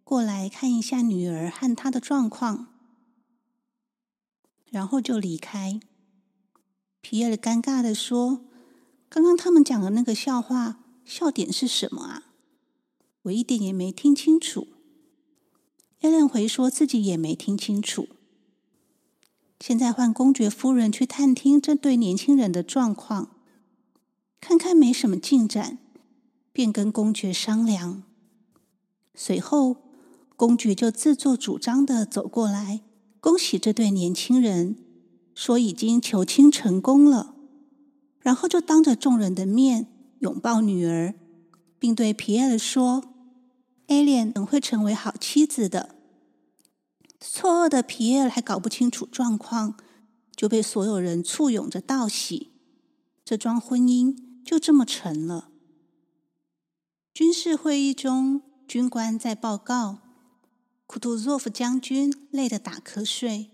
过来看一下女儿和她的状况，然后就离开。皮耶尔尴尬的说：“刚刚他们讲的那个笑话，笑点是什么啊？我一点也没听清楚。”艾伦回说自己也没听清楚。现在换公爵夫人去探听这对年轻人的状况，看看没什么进展，便跟公爵商量。随后，公爵就自作主张的走过来，恭喜这对年轻人，说已经求亲成功了。然后就当着众人的面拥抱女儿，并对皮埃尔说。艾莲等会成为好妻子的。错愕的皮耶尔还搞不清楚状况，就被所有人簇拥着道喜。这桩婚姻就这么成了。军事会议中，军官在报告：库图佐夫将军累得打瞌睡。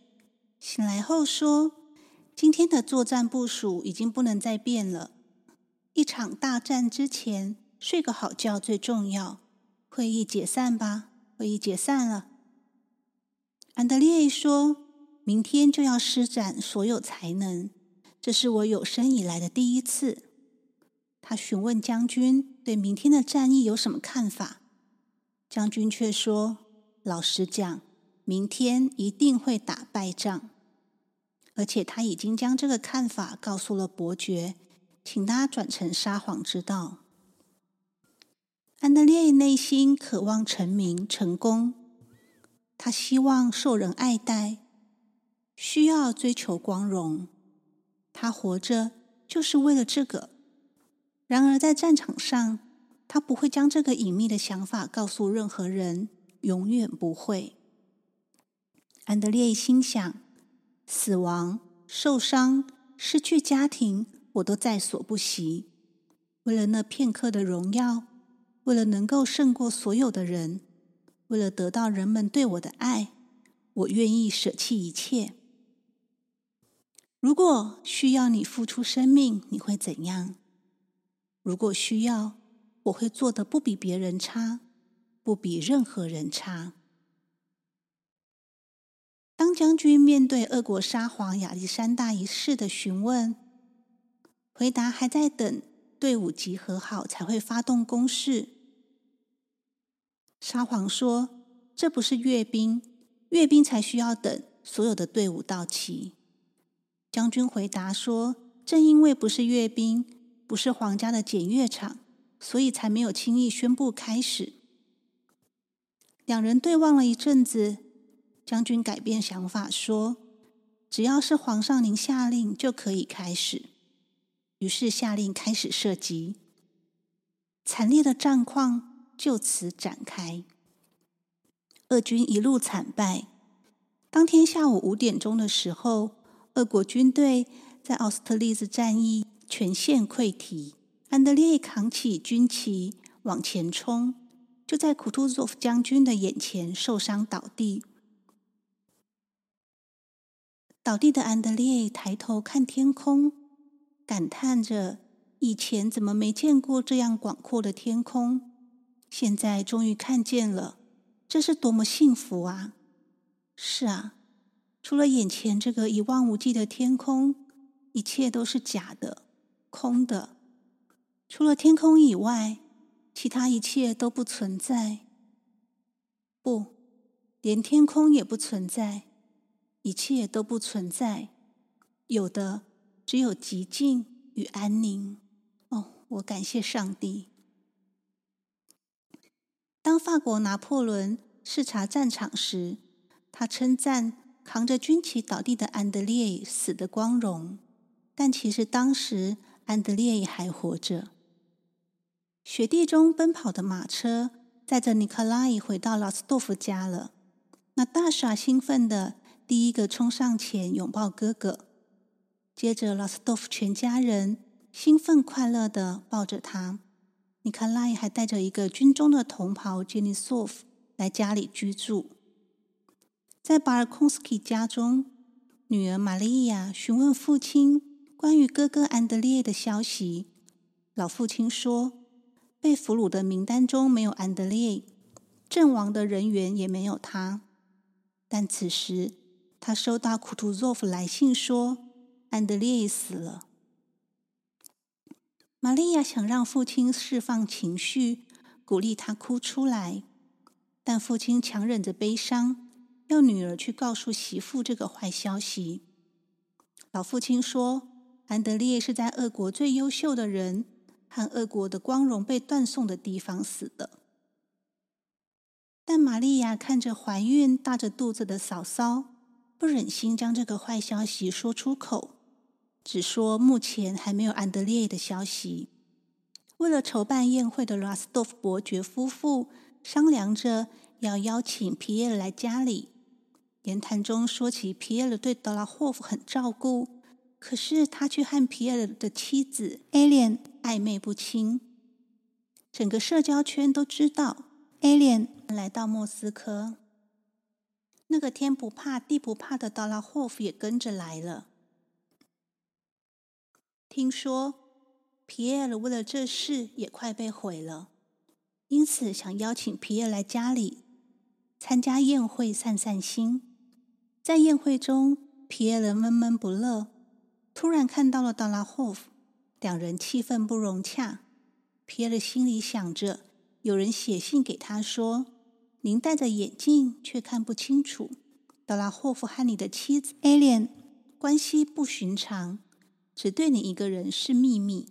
醒来后说：“今天的作战部署已经不能再变了。一场大战之前，睡个好觉最重要。”会议解散吧。会议解散了。安德烈说：“明天就要施展所有才能，这是我有生以来的第一次。”他询问将军对明天的战役有什么看法。将军却说：“老实讲，明天一定会打败仗。”而且他已经将这个看法告诉了伯爵，请他转成撒谎之道。安德烈内心渴望成名成功，他希望受人爱戴，需要追求光荣。他活着就是为了这个。然而在战场上，他不会将这个隐秘的想法告诉任何人，永远不会。安德烈心想：死亡、受伤、失去家庭，我都在所不惜。为了那片刻的荣耀。为了能够胜过所有的人，为了得到人们对我的爱，我愿意舍弃一切。如果需要你付出生命，你会怎样？如果需要，我会做的不比别人差，不比任何人差。当将军面对俄国沙皇亚历山大一世的询问，回答还在等。队伍集合好才会发动攻势。沙皇说：“这不是阅兵，阅兵才需要等所有的队伍到齐。”将军回答说：“正因为不是阅兵，不是皇家的检阅场，所以才没有轻易宣布开始。”两人对望了一阵子，将军改变想法说：“只要是皇上您下令，就可以开始。”于是下令开始射击，惨烈的战况就此展开。俄军一路惨败。当天下午五点钟的时候，俄国军队在奥斯特利兹战役全线溃堤。安德烈扛起军旗往前冲，就在库图佐夫将军的眼前受伤倒地。倒地的安德烈抬头看天空。感叹着以前怎么没见过这样广阔的天空，现在终于看见了，这是多么幸福啊！是啊，除了眼前这个一望无际的天空，一切都是假的、空的。除了天空以外，其他一切都不存在。不，连天空也不存在，一切都不存在。有的。只有寂静与安宁。哦，我感谢上帝。当法国拿破仑视察战场时，他称赞扛着军旗倒地的安德烈死的光荣，但其实当时安德烈还活着。雪地中奔跑的马车载着尼克拉伊回到拉斯多夫家了。那大傻兴奋的第一个冲上前拥抱哥哥。接着，拉斯多夫全家人兴奋快乐的抱着他。尼卡拉还带着一个军中的同袍杰尼索夫来家里居住。在巴尔空斯基家中，女儿玛利亚询问父亲关于哥哥安德烈的消息，老父亲说，被俘虏的名单中没有安德烈，阵亡的人员也没有他。但此时，他收到库图佐夫来信说，安德烈死了。玛利亚想让父亲释放情绪，鼓励他哭出来，但父亲强忍着悲伤，要女儿去告诉媳妇这个坏消息。老父亲说：“安德烈是在俄国最优秀的人和俄国的光荣被断送的地方死的。”但玛利亚看着怀孕、大着肚子的嫂嫂，不忍心将这个坏消息说出口。只说目前还没有安德烈的消息。为了筹办宴会的拉斯多夫伯爵夫妇商量着要邀请皮耶尔来家里。言谈中说起皮耶尔对德拉霍夫很照顾，可是他却和皮耶尔的妻子艾莲暧昧不清。整个社交圈都知道艾莲来到莫斯科。那个天不怕地不怕的德拉霍夫也跟着来了。听说皮耶尔为了这事也快被毁了，因此想邀请皮耶尔来家里参加宴会，散散心。在宴会中，皮耶尔闷闷不乐，突然看到了达拉霍夫，两人气氛不融洽。皮耶尔心里想着，有人写信给他说：“您戴着眼镜却看不清楚，德拉霍夫和你的妻子艾莲关系不寻常。”只对你一个人是秘密。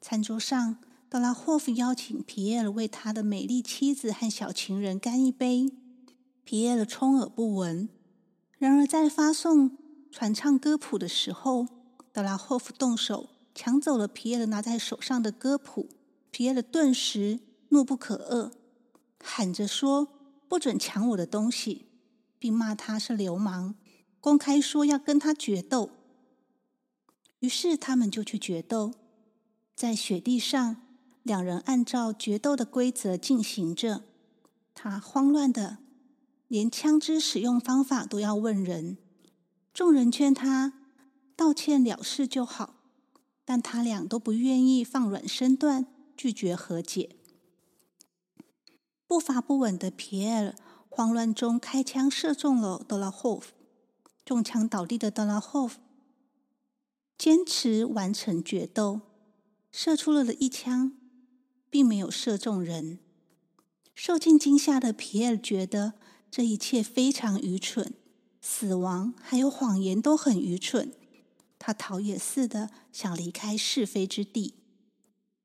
餐桌上，德拉霍夫邀请皮耶尔为他的美丽妻子和小情人干一杯。皮耶尔充耳不闻。然而，在发送传唱歌谱的时候，德拉霍夫动手抢走了皮耶尔拿在手上的歌谱。皮耶尔顿时怒不可遏，喊着说：“不准抢我的东西！”并骂他是流氓，公开说要跟他决斗。于是他们就去决斗，在雪地上，两人按照决斗的规则进行着。他慌乱的，连枪支使用方法都要问人。众人劝他道歉了事就好，但他俩都不愿意放软身段，拒绝和解。步伐不稳的皮埃尔慌乱中开枪射中了德拉霍夫，中枪倒地的德拉霍夫。坚持完成决斗，射出了的一枪，并没有射中人。受尽惊吓的皮埃尔觉得这一切非常愚蠢，死亡还有谎言都很愚蠢。他逃也似的想离开是非之地。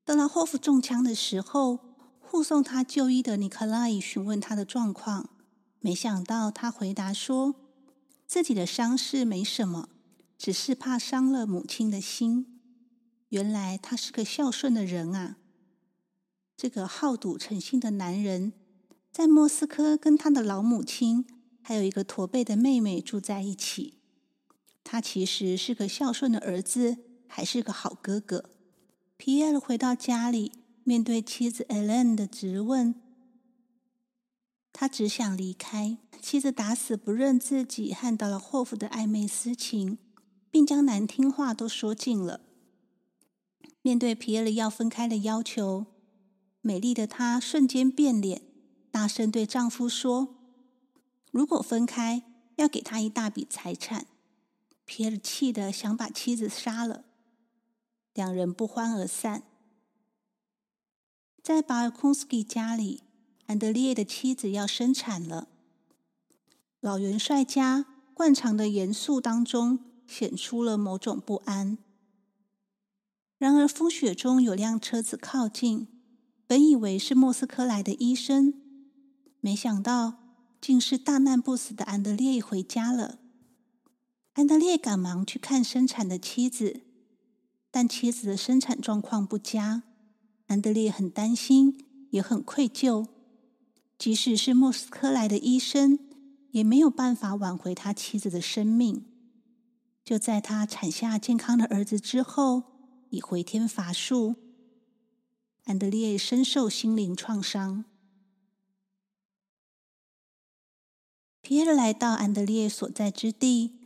德拉霍夫中枪的时候，护送他就医的尼克拉伊询问他的状况，没想到他回答说自己的伤势没什么。只是怕伤了母亲的心。原来他是个孝顺的人啊！这个好赌成性的男人，在莫斯科跟他的老母亲还有一个驼背的妹妹住在一起。他其实是个孝顺的儿子，还是个好哥哥。皮埃尔回到家里，面对妻子艾莲的质问，他只想离开。妻子打死不认自己和到了霍夫的暧昧私情。并将难听话都说尽了。面对皮耶尔要分开的要求，美丽的她瞬间变脸，大声对丈夫说：“如果分开，要给他一大笔财产。”皮耶尔气得想把妻子杀了。两人不欢而散。在巴尔空斯基家里，安德烈的妻子要生产了。老元帅家惯常的严肃当中。显出了某种不安。然而，风雪中有辆车子靠近，本以为是莫斯科来的医生，没想到竟是大难不死的安德烈回家了。安德烈赶忙去看生产的妻子，但妻子的生产状况不佳。安德烈很担心，也很愧疚。即使是莫斯科来的医生，也没有办法挽回他妻子的生命。就在他产下健康的儿子之后，已回天乏术。安德烈深受心灵创伤。皮耶来到安德烈所在之地，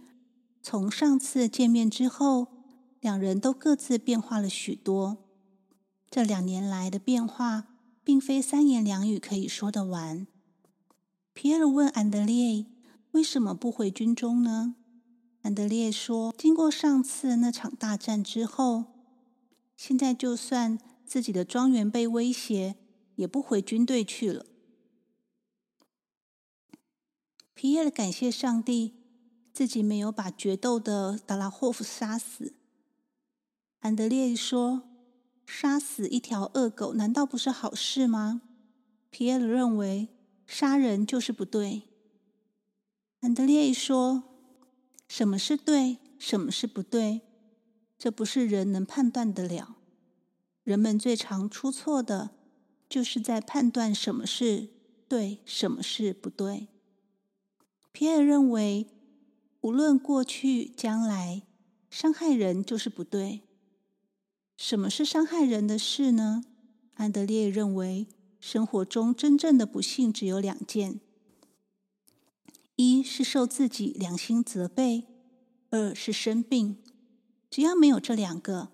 从上次见面之后，两人都各自变化了许多。这两年来的变化，并非三言两语可以说得完。皮埃尔问安德烈：“为什么不回军中呢？”安德烈说：“经过上次那场大战之后，现在就算自己的庄园被威胁，也不回军队去了。”皮埃尔感谢上帝，自己没有把决斗的达拉霍夫杀死。安德烈说：“杀死一条恶狗，难道不是好事吗？”皮埃尔认为。杀人就是不对。安德烈说：“什么是对，什么是不对，这不是人能判断得了。人们最常出错的，就是在判断什么是对，什么是不对。”皮埃尔认为，无论过去将来，伤害人就是不对。什么是伤害人的事呢？安德烈认为。生活中真正的不幸只有两件：一是受自己良心责备，二是生病。只要没有这两个，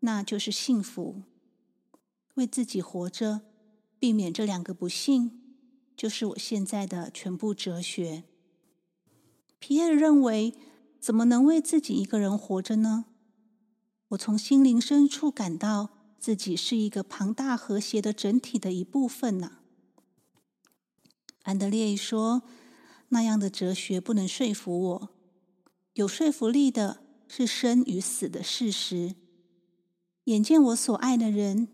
那就是幸福。为自己活着，避免这两个不幸，就是我现在的全部哲学。皮埃尔认为，怎么能为自己一个人活着呢？我从心灵深处感到。自己是一个庞大和谐的整体的一部分呢。安德烈说：“那样的哲学不能说服我。有说服力的是生与死的事实。眼见我所爱的人，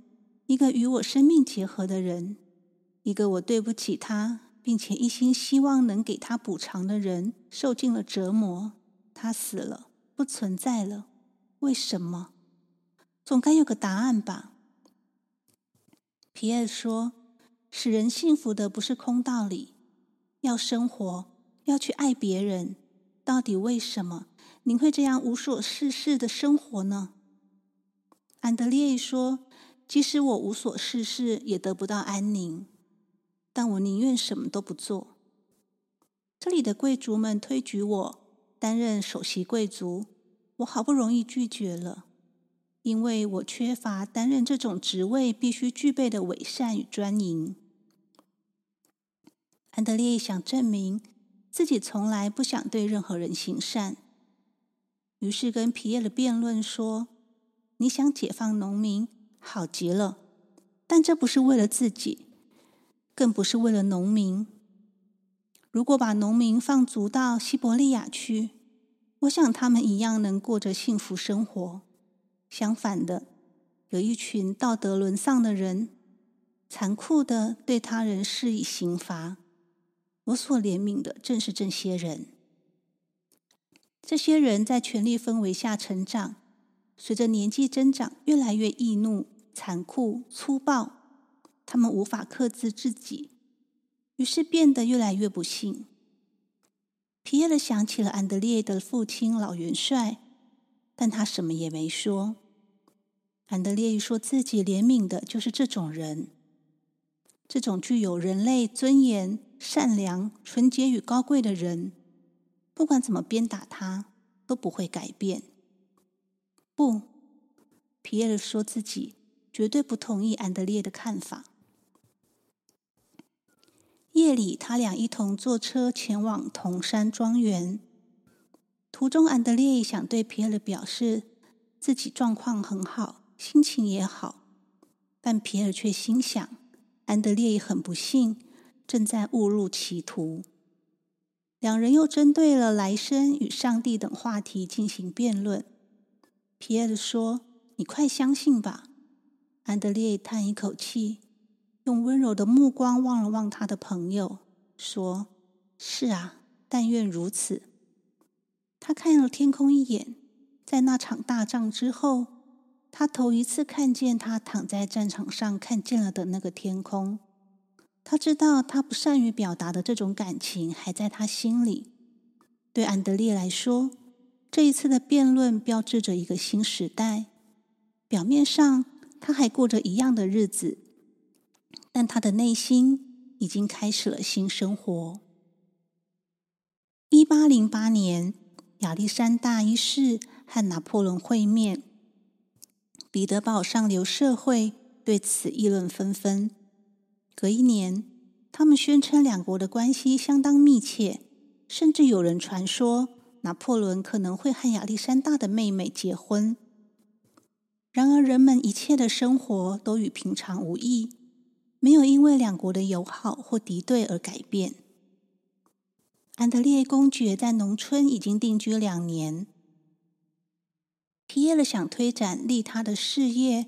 一个与我生命结合的人，一个我对不起他，并且一心希望能给他补偿的人，受尽了折磨。他死了，不存在了。为什么？”总该有个答案吧？皮埃说：“使人幸福的不是空道理，要生活，要去爱别人。到底为什么您会这样无所事事的生活呢？”安德烈说：“即使我无所事事，也得不到安宁，但我宁愿什么都不做。这里的贵族们推举我担任首席贵族，我好不容易拒绝了。”因为我缺乏担任这种职位必须具备的伪善与专营，安德烈想证明自己从来不想对任何人行善，于是跟皮耶的辩论说：“你想解放农民，好极了，但这不是为了自己，更不是为了农民。如果把农民放逐到西伯利亚去，我想他们一样能过着幸福生活。”相反的，有一群道德沦丧的人，残酷的对他人施以刑罚。我所怜悯的正是这些人。这些人在权力氛围下成长，随着年纪增长，越来越易怒、残酷、粗暴。他们无法克制自己，于是变得越来越不幸。皮耶尔想起了安德烈的父亲老元帅。但他什么也没说。安德烈说自己怜悯的就是这种人，这种具有人类尊严、善良、纯洁与高贵的人，不管怎么鞭打他，都不会改变。不，皮埃尔说自己绝对不同意安德烈的看法。夜里，他俩一同坐车前往铜山庄园。途中，安德烈想对皮尔表示自己状况很好，心情也好，但皮尔却心想，安德烈很不幸，正在误入歧途。两人又针对了来生与上帝等话题进行辩论。皮尔说：“你快相信吧。”安德烈叹一口气，用温柔的目光望了望他的朋友，说：“是啊，但愿如此。”他看了天空一眼，在那场大仗之后，他头一次看见他躺在战场上看见了的那个天空。他知道他不善于表达的这种感情还在他心里。对安德烈来说，这一次的辩论标志着一个新时代。表面上他还过着一样的日子，但他的内心已经开始了新生活。一八零八年。亚历山大一世和拿破仑会面，彼得堡上流社会对此议论纷纷。隔一年，他们宣称两国的关系相当密切，甚至有人传说拿破仑可能会和亚历山大的妹妹结婚。然而，人们一切的生活都与平常无异，没有因为两国的友好或敌对而改变。安德烈公爵在农村已经定居两年。皮耶尔想推展利他的事业，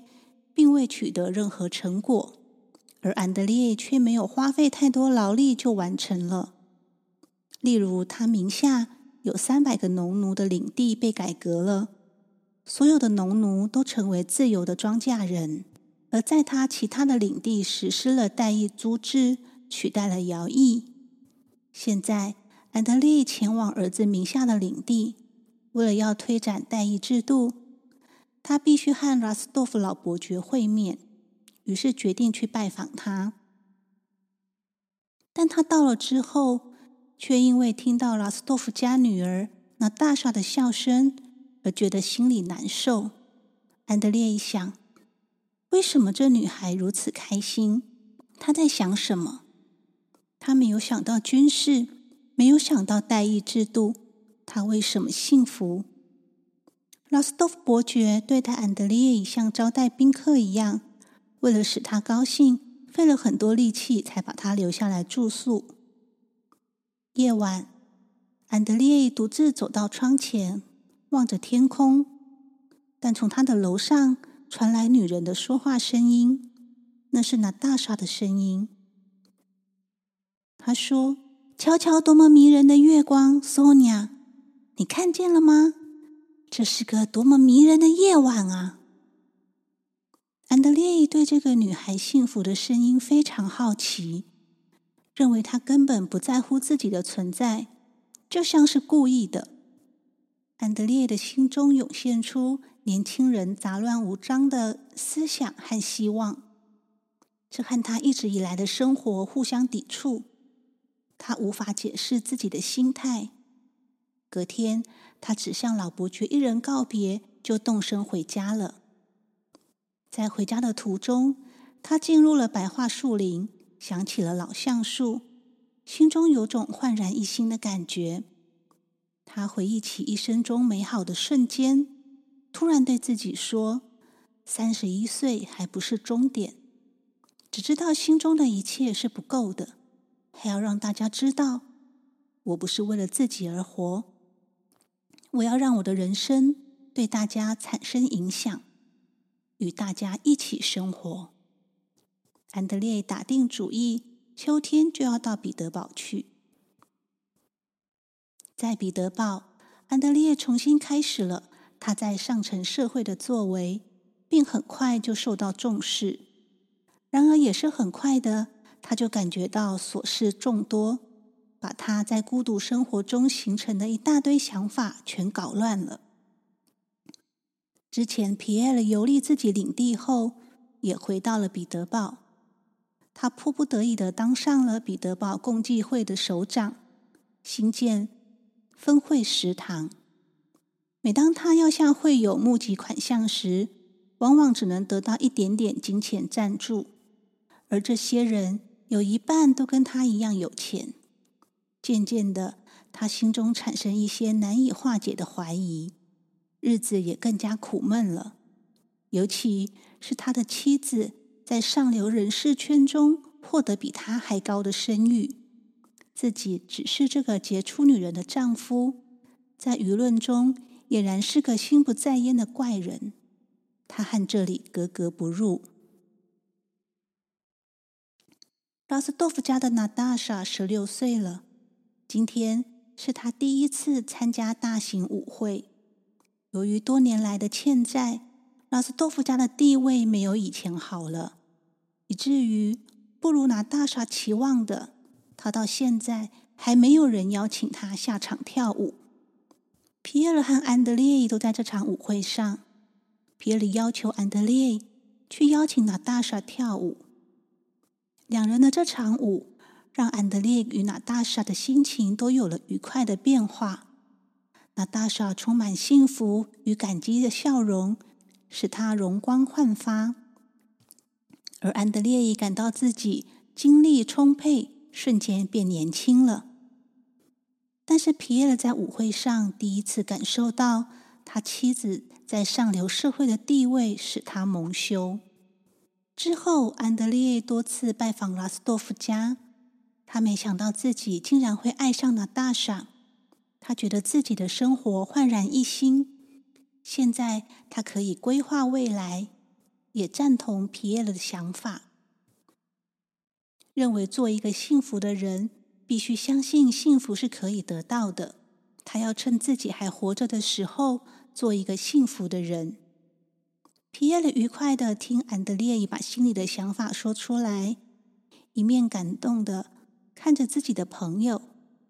并未取得任何成果，而安德烈却没有花费太多劳力就完成了。例如，他名下有三百个农奴的领地被改革了，所有的农奴都成为自由的庄稼人；而在他其他的领地实施了代役租制，取代了徭役。现在。安德烈前往儿子名下的领地，为了要推展代议制度，他必须和拉斯多夫老伯爵会面，于是决定去拜访他。但他到了之后，却因为听到拉斯多夫家女儿那大傻的笑声而觉得心里难受。安德烈一想，为什么这女孩如此开心？她在想什么？她没有想到军事。没有想到代议制度，她为什么幸福？拉斯托夫伯爵对待安德烈像招待宾客一样，为了使他高兴，费了很多力气才把他留下来住宿。夜晚，安德烈独自走到窗前，望着天空，但从他的楼上传来女人的说话声音，那是那大傻的声音。他说。瞧瞧，多么迷人的月光，，Sonia，，你看见了吗？这是个多么迷人的夜晚啊！安德烈对这个女孩幸福的声音非常好奇，认为她根本不在乎自己的存在，就像是故意的。安德烈的心中涌现出年轻人杂乱无章的思想和希望，这和他一直以来的生活互相抵触。他无法解释自己的心态。隔天，他只向老伯爵一人告别，就动身回家了。在回家的途中，他进入了白桦树林，想起了老橡树，心中有种焕然一新的感觉。他回忆起一生中美好的瞬间，突然对自己说：“三十一岁还不是终点，只知道心中的一切是不够的。”还要让大家知道，我不是为了自己而活。我要让我的人生对大家产生影响，与大家一起生活。安德烈打定主意，秋天就要到彼得堡去。在彼得堡，安德烈重新开始了他在上层社会的作为，并很快就受到重视。然而，也是很快的。他就感觉到琐事众多，把他在孤独生活中形成的一大堆想法全搞乱了。之前皮埃尔游历自己领地后，也回到了彼得堡。他迫不得已的当上了彼得堡共济会的首长，新建分会食堂。每当他要向会友募集款项时，往往只能得到一点点金钱赞助，而这些人。有一半都跟他一样有钱。渐渐的，他心中产生一些难以化解的怀疑，日子也更加苦闷了。尤其是他的妻子，在上流人士圈中获得比他还高的声誉，自己只是这个杰出女人的丈夫，在舆论中俨然是个心不在焉的怪人。他和这里格格不入。拉斯多夫家的娜达莎十六岁了，今天是他第一次参加大型舞会。由于多年来的欠债，拉斯多夫家的地位没有以前好了，以至于不如娜达莎期望的，他到现在还没有人邀请他下场跳舞。皮埃尔和安德烈都在这场舞会上，皮埃尔要求安德烈去邀请娜大莎跳舞。两人的这场舞，让安德烈与娜大莎的心情都有了愉快的变化。娜大莎充满幸福与感激的笑容，使她容光焕发。而安德烈也感到自己精力充沛，瞬间变年轻了。但是皮耶尔在舞会上第一次感受到他妻子在上流社会的地位，使他蒙羞。之后，安德烈多次拜访拉斯多夫家，他没想到自己竟然会爱上了大莎。他觉得自己的生活焕然一新，现在他可以规划未来，也赞同皮耶尔的想法，认为做一个幸福的人。必须相信幸福是可以得到的。他要趁自己还活着的时候，做一个幸福的人。皮耶尔愉快的听安德烈把心里的想法说出来，一面感动的看着自己的朋友，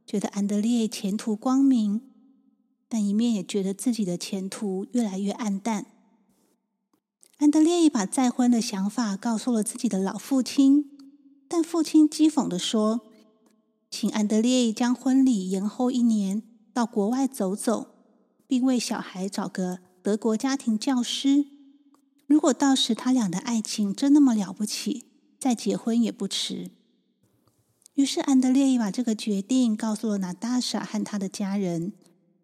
觉得安德烈前途光明，但一面也觉得自己的前途越来越暗淡。安德烈一把再婚的想法告诉了自己的老父亲，但父亲讥讽的说。请安德烈将婚礼延后一年，到国外走走，并为小孩找个德国家庭教师。如果到时他俩的爱情真那么了不起，再结婚也不迟。于是安德烈把这个决定告诉了娜大莎和他的家人，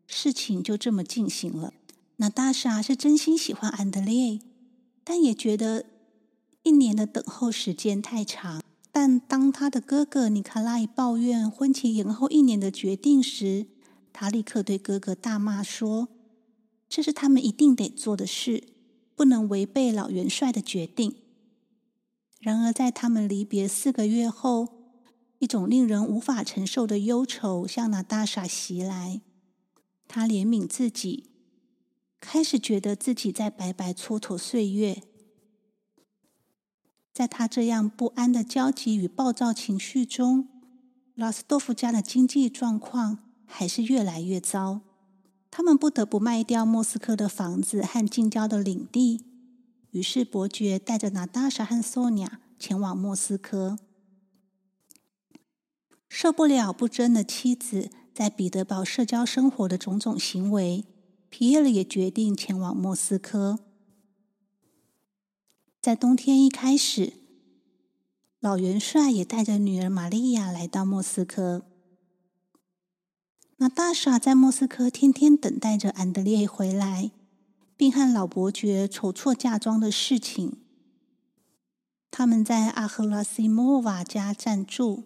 事情就这么进行了。娜大莎是真心喜欢安德烈，但也觉得一年的等候时间太长。但当他的哥哥尼卡拉抱怨婚期延后一年的决定时，他立刻对哥哥大骂说：“这是他们一定得做的事，不能违背老元帅的决定。”然而，在他们离别四个月后，一种令人无法承受的忧愁向娜大莎袭来。他怜悯自己，开始觉得自己在白白蹉跎岁月。在他这样不安的焦急与暴躁情绪中，拉斯多夫家的经济状况还是越来越糟。他们不得不卖掉莫斯科的房子和近郊的领地。于是伯爵带着娜达莎和索尼娅前往莫斯科。受不了不争的妻子在彼得堡社交生活的种种行为，皮耶尔也决定前往莫斯科。在冬天一开始，老元帅也带着女儿玛利亚来到莫斯科。那大傻在莫斯科天天等待着安德烈回来，并和老伯爵筹措嫁妆的事情。他们在阿赫拉西莫瓦家暂住，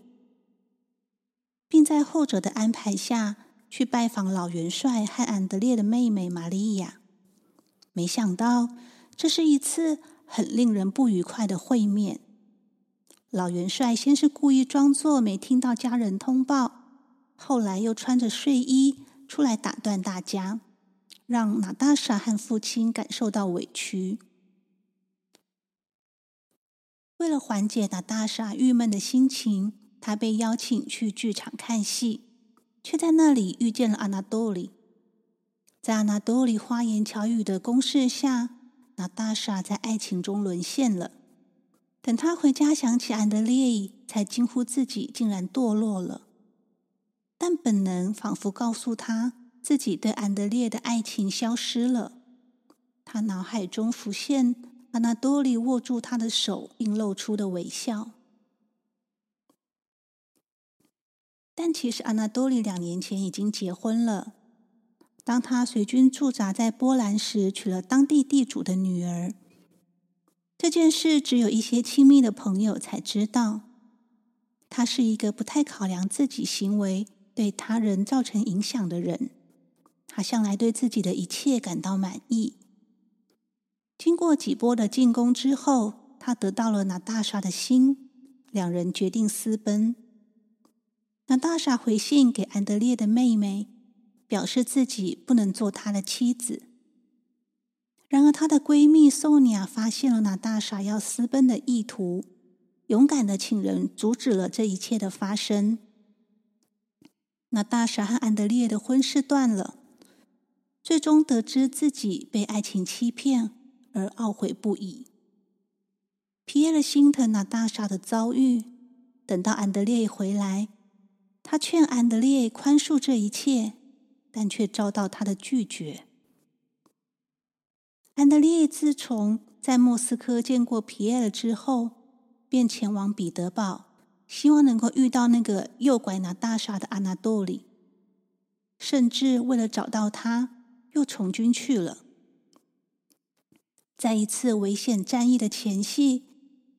并在后者的安排下去拜访老元帅和安德烈的妹妹玛利亚。没想到，这是一次。很令人不愉快的会面。老元帅先是故意装作没听到家人通报，后来又穿着睡衣出来打断大家，让娜大莎和父亲感受到委屈。为了缓解娜大莎郁闷的心情，他被邀请去剧场看戏，却在那里遇见了阿纳多里。在阿纳多里花言巧语的攻势下。娜大莎在爱情中沦陷了。等他回家想起安德烈，才惊呼自己竟然堕落了。但本能仿佛告诉他，自己对安德烈的爱情消失了。他脑海中浮现阿纳多里握住他的手并露出的微笑。但其实阿纳多里两年前已经结婚了。当他随军驻扎在波兰时，娶了当地地主的女儿。这件事只有一些亲密的朋友才知道。他是一个不太考量自己行为对他人造成影响的人。他向来对自己的一切感到满意。经过几波的进攻之后，他得到了娜大莎的心。两人决定私奔。娜大莎回信给安德烈的妹妹。表示自己不能做他的妻子。然而，她的闺蜜索尼娅发现了娜大莎要私奔的意图，勇敢的请人阻止了这一切的发生。娜大莎和安德烈的婚事断了，最终得知自己被爱情欺骗而懊悔不已。皮耶尔心疼娜大莎的遭遇，等到安德烈回来，他劝安德烈宽恕这一切。但却遭到他的拒绝。安德烈自从在莫斯科见过皮埃尔之后，便前往彼得堡，希望能够遇到那个诱拐拿大厦的阿纳多里。甚至为了找到他，又从军去了。在一次危险战役的前夕，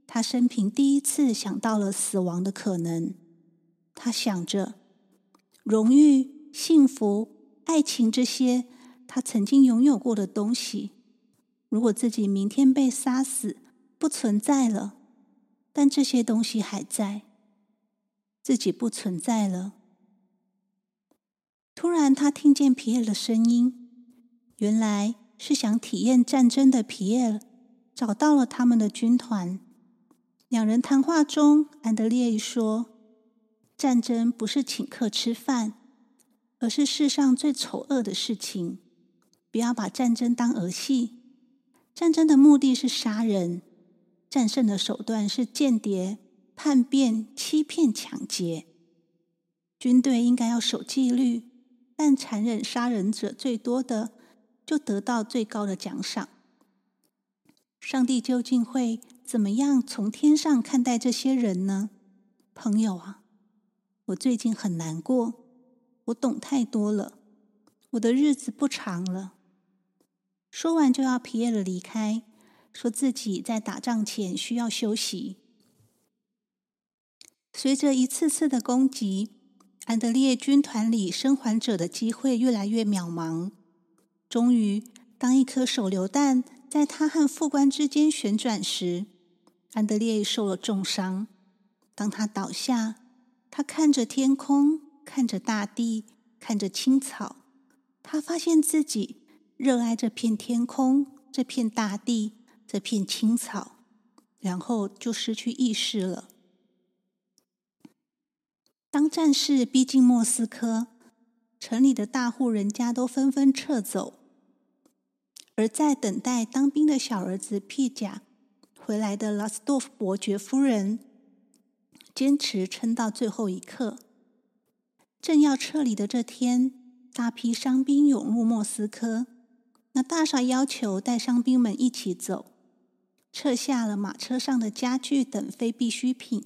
他生平第一次想到了死亡的可能。他想着，荣誉、幸福、爱情这些他曾经拥有过的东西，如果自己明天被杀死，不存在了；但这些东西还在，自己不存在了。突然，他听见皮耶的声音，原来是想体验战争的皮耶找到了他们的军团。两人谈话中，安德烈说：“战争不是请客吃饭，而是世上最丑恶的事情。不要把战争当儿戏。战争的目的是杀人，战胜的手段是间谍、叛变、欺骗、抢劫。军队应该要守纪律。”但残忍杀人者最多的，就得到最高的奖赏。上帝究竟会怎么样从天上看待这些人呢？朋友啊，我最近很难过，我懂太多了，我的日子不长了。说完就要皮耶的离开，说自己在打仗前需要休息。随着一次次的攻击。安德烈军团里生还者的机会越来越渺茫。终于，当一颗手榴弹在他和副官之间旋转时，安德烈受了重伤。当他倒下，他看着天空，看着大地，看着青草。他发现自己热爱这片天空、这片大地、这片青草，然后就失去意识了。当战事逼近莫斯科，城里的大户人家都纷纷撤走，而在等待当兵的小儿子皮贾回来的拉斯多夫伯爵夫人，坚持撑到最后一刻。正要撤离的这天，大批伤兵涌入莫斯科，那大傻要求带伤兵们一起走，撤下了马车上的家具等非必需品。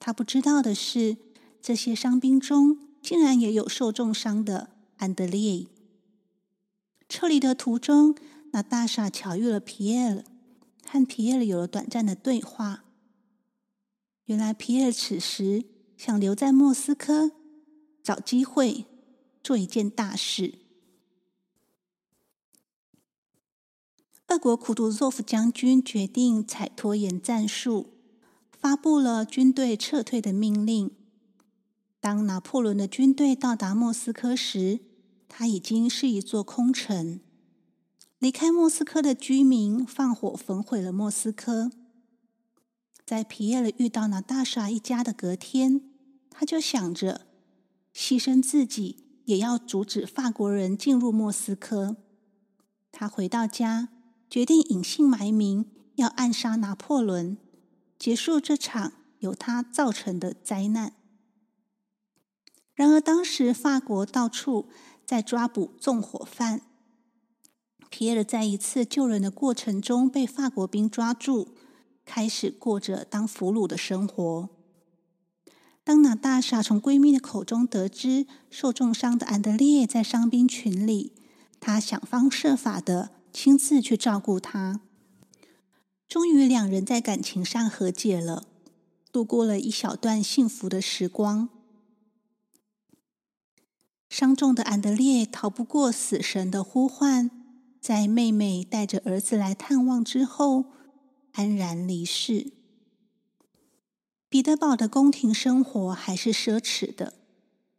他不知道的是。这些伤兵中，竟然也有受重伤的安德烈。撤离的途中，那大傻巧遇了皮耶尔，和皮耶尔有了短暂的对话。原来皮耶尔此时想留在莫斯科，找机会做一件大事。俄国库图佐夫将军决定采拖延战术，发布了军队撤退的命令。当拿破仑的军队到达莫斯科时，它已经是一座空城。离开莫斯科的居民放火焚毁了莫斯科。在皮耶尔遇到那大傻一家的隔天，他就想着牺牲自己，也要阻止法国人进入莫斯科。他回到家，决定隐姓埋名，要暗杀拿破仑，结束这场由他造成的灾难。然而，当时法国到处在抓捕纵火犯。皮耶尔在一次救人的过程中被法国兵抓住，开始过着当俘虏的生活。当娜大傻从闺蜜的口中得知受重伤的安德烈在伤兵群里，她想方设法的亲自去照顾他。终于，两人在感情上和解了，度过了一小段幸福的时光。伤重的安德烈逃不过死神的呼唤，在妹妹带着儿子来探望之后，安然离世。彼得堡的宫廷生活还是奢侈的，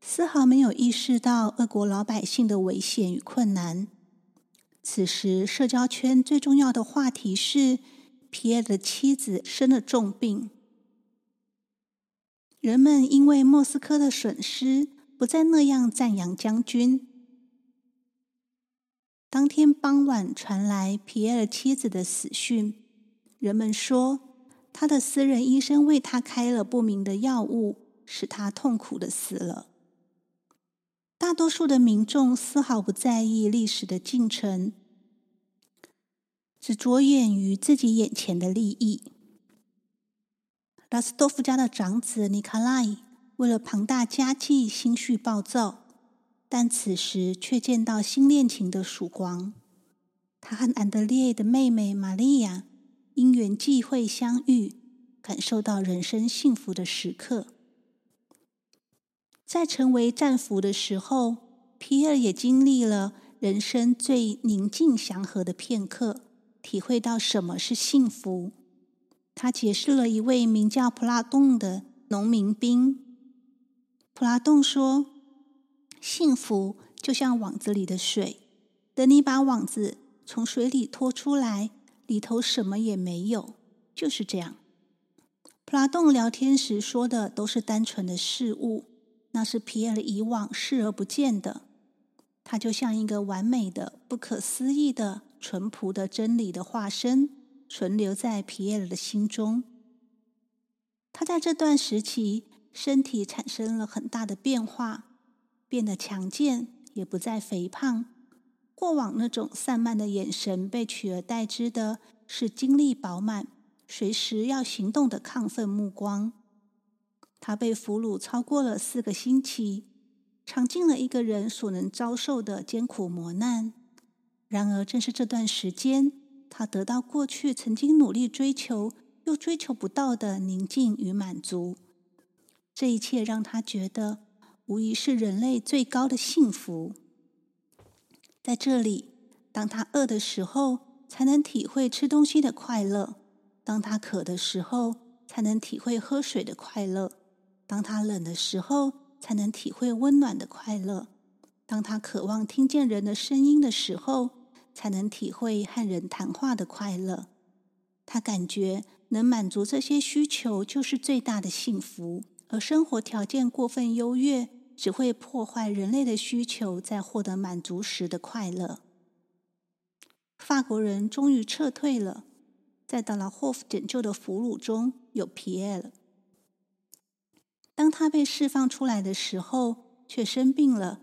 丝毫没有意识到俄国老百姓的危险与困难。此时，社交圈最重要的话题是皮耶的妻子生了重病，人们因为莫斯科的损失。不再那样赞扬将军。当天傍晚传来皮耶尔妻子的死讯，人们说他的私人医生为他开了不明的药物，使他痛苦的死了。大多数的民众丝毫不在意历史的进程，只着眼于自己眼前的利益。拉斯多夫家的长子尼卡拉伊为了庞大家计，心绪暴躁，但此时却见到新恋情的曙光。他和安德烈的妹妹玛利亚因缘际会相遇，感受到人生幸福的时刻。在成为战俘的时候，皮尔也经历了人生最宁静祥和的片刻，体会到什么是幸福。他解释了一位名叫普拉洞的农民兵。普拉洞说：“幸福就像网子里的水，等你把网子。”从水里拖出来，里头什么也没有，就是这样。普拉洞聊天时说的都是单纯的事物，那是皮埃尔以往视而不见的。他就像一个完美的、不可思议的、淳朴的真理的化身，存留在皮埃尔的心中。他在这段时期身体产生了很大的变化，变得强健，也不再肥胖。过往那种散漫的眼神被取而代之的是精力饱满、随时要行动的亢奋目光。他被俘虏超过了四个星期，尝尽了一个人所能遭受的艰苦磨难。然而，正是这段时间，他得到过去曾经努力追求又追求不到的宁静与满足。这一切让他觉得，无疑是人类最高的幸福。在这里，当他饿的时候，才能体会吃东西的快乐；当他渴的时候，才能体会喝水的快乐；当他冷的时候，才能体会温暖的快乐；当他渴望听见人的声音的时候，才能体会和人谈话的快乐。他感觉能满足这些需求就是最大的幸福，而生活条件过分优越。只会破坏人类的需求在获得满足时的快乐。法国人终于撤退了，在达拉霍夫拯救的俘虏中有皮埃尔。当他被释放出来的时候，却生病了，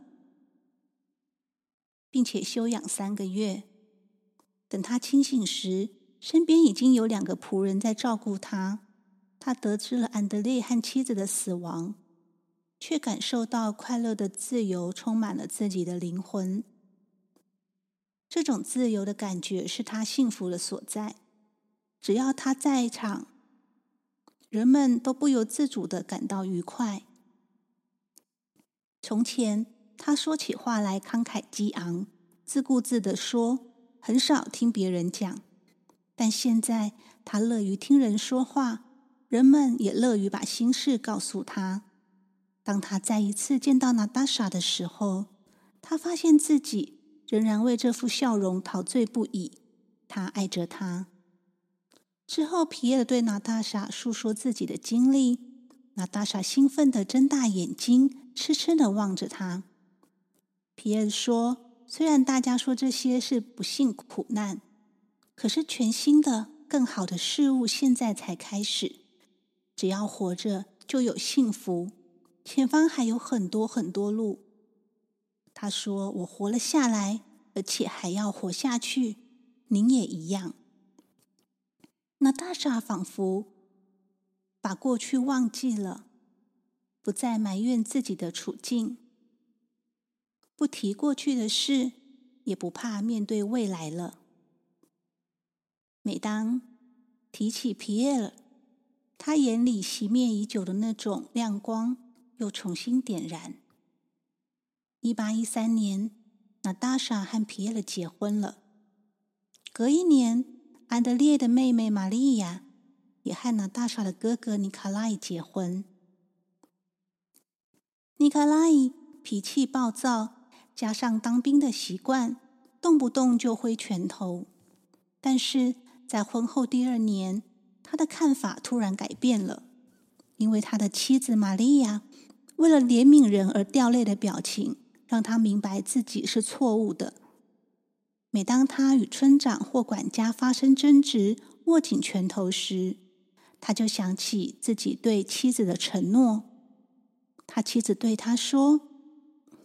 并且休养三个月。等他清醒时，身边已经有两个仆人在照顾他。他得知了安德烈和妻子的死亡。却感受到快乐的自由充满了自己的灵魂。这种自由的感觉是他幸福的所在。只要他在场，人们都不由自主的感到愉快。从前，他说起话来慷慨激昂，自顾自的说，很少听别人讲。但现在，他乐于听人说话，人们也乐于把心事告诉他。当他再一次见到娜达莎的时候，他发现自己仍然为这副笑容陶醉不已。他爱着她。之后，皮耶尔对娜达莎诉说自己的经历。娜达莎兴奋的睁大眼睛，痴痴的望着他。皮耶尔说：“虽然大家说这些是不幸苦难，可是全新的、更好的事物现在才开始。只要活着，就有幸福。”前方还有很多很多路，他说：“我活了下来，而且还要活下去。您也一样。”那大傻仿佛把过去忘记了，不再埋怨自己的处境，不提过去的事，也不怕面对未来了。每当提起皮耶尔，他眼里熄灭已久的那种亮光。又重新点燃。一八一三年，娜达莎和皮耶尔结婚了。隔一年，安德烈的妹妹玛利亚也和娜达莎的哥哥尼卡拉伊结婚。尼卡拉伊脾气暴躁，加上当兵的习惯，动不动就挥拳头。但是在婚后第二年，他的看法突然改变了，因为他的妻子玛利亚。为了怜悯人而掉泪的表情，让他明白自己是错误的。每当他与村长或管家发生争执，握紧拳头时，他就想起自己对妻子的承诺。他妻子对他说：“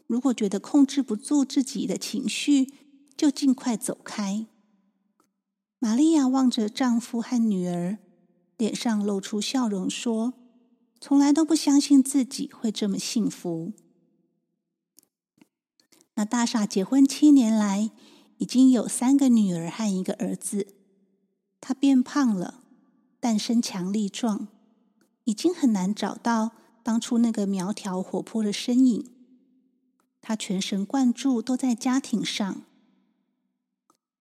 如果觉得控制不住自己的情绪，就尽快走开。”玛利亚望着丈夫和女儿，脸上露出笑容，说：“从来都不相信自己会这么幸福。”那大傻结婚七年来，已经有三个女儿和一个儿子。他变胖了，但身强力壮，已经很难找到当初那个苗条活泼的身影。他全神贯注都在家庭上，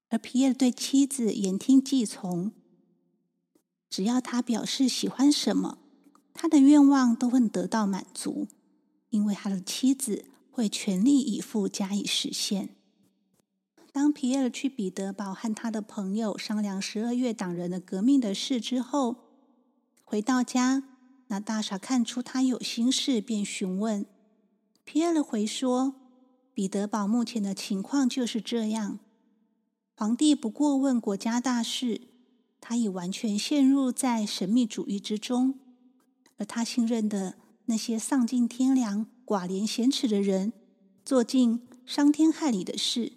而皮耶对妻子言听计从。只要他表示喜欢什么，他的愿望都会得到满足，因为他的妻子会全力以赴加以实现。当皮耶尔去彼得堡和他的朋友商量十二月党人的革命的事之后，回到家，那大傻看出他有心事，便询问。皮耶尔回说：“彼得堡目前的情况就是这样，皇帝不过问国家大事。”他已完全陷入在神秘主义之中，而他信任的那些丧尽天良、寡廉鲜耻的人，做尽伤天害理的事，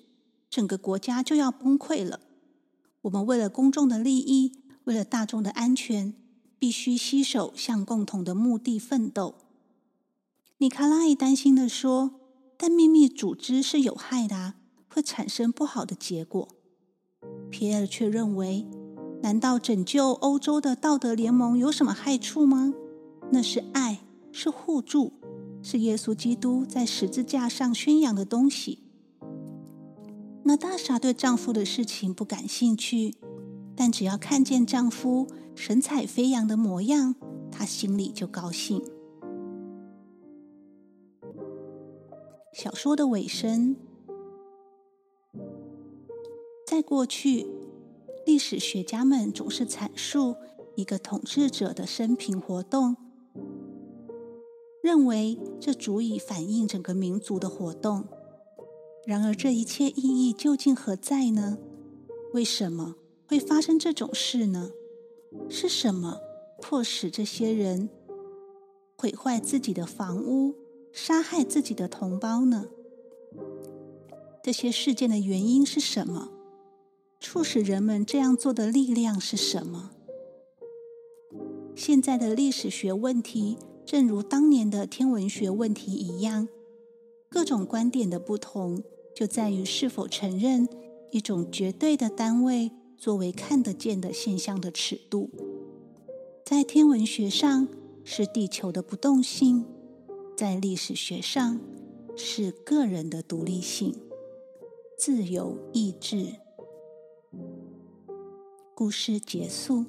整个国家就要崩溃了。我们为了公众的利益，为了大众的安全，必须携手向共同的目的奋斗。尼卡拉伊担心的说：“但秘密组织是有害的，会产生不好的结果。”皮埃尔却认为。难道拯救欧洲的道德联盟有什么害处吗？那是爱，是互助，是耶稣基督在十字架上宣扬的东西。娜大莎对丈夫的事情不感兴趣，但只要看见丈夫神采飞扬的模样，她心里就高兴。小说的尾声，在过去。历史学家们总是阐述一个统治者的生平活动，认为这足以反映整个民族的活动。然而，这一切意义究竟何在呢？为什么会发生这种事呢？是什么迫使这些人毁坏自己的房屋、杀害自己的同胞呢？这些事件的原因是什么？促使人们这样做的力量是什么？现在的历史学问题，正如当年的天文学问题一样，各种观点的不同，就在于是否承认一种绝对的单位作为看得见的现象的尺度。在天文学上是地球的不动性，在历史学上是个人的独立性、自由意志。故事结束。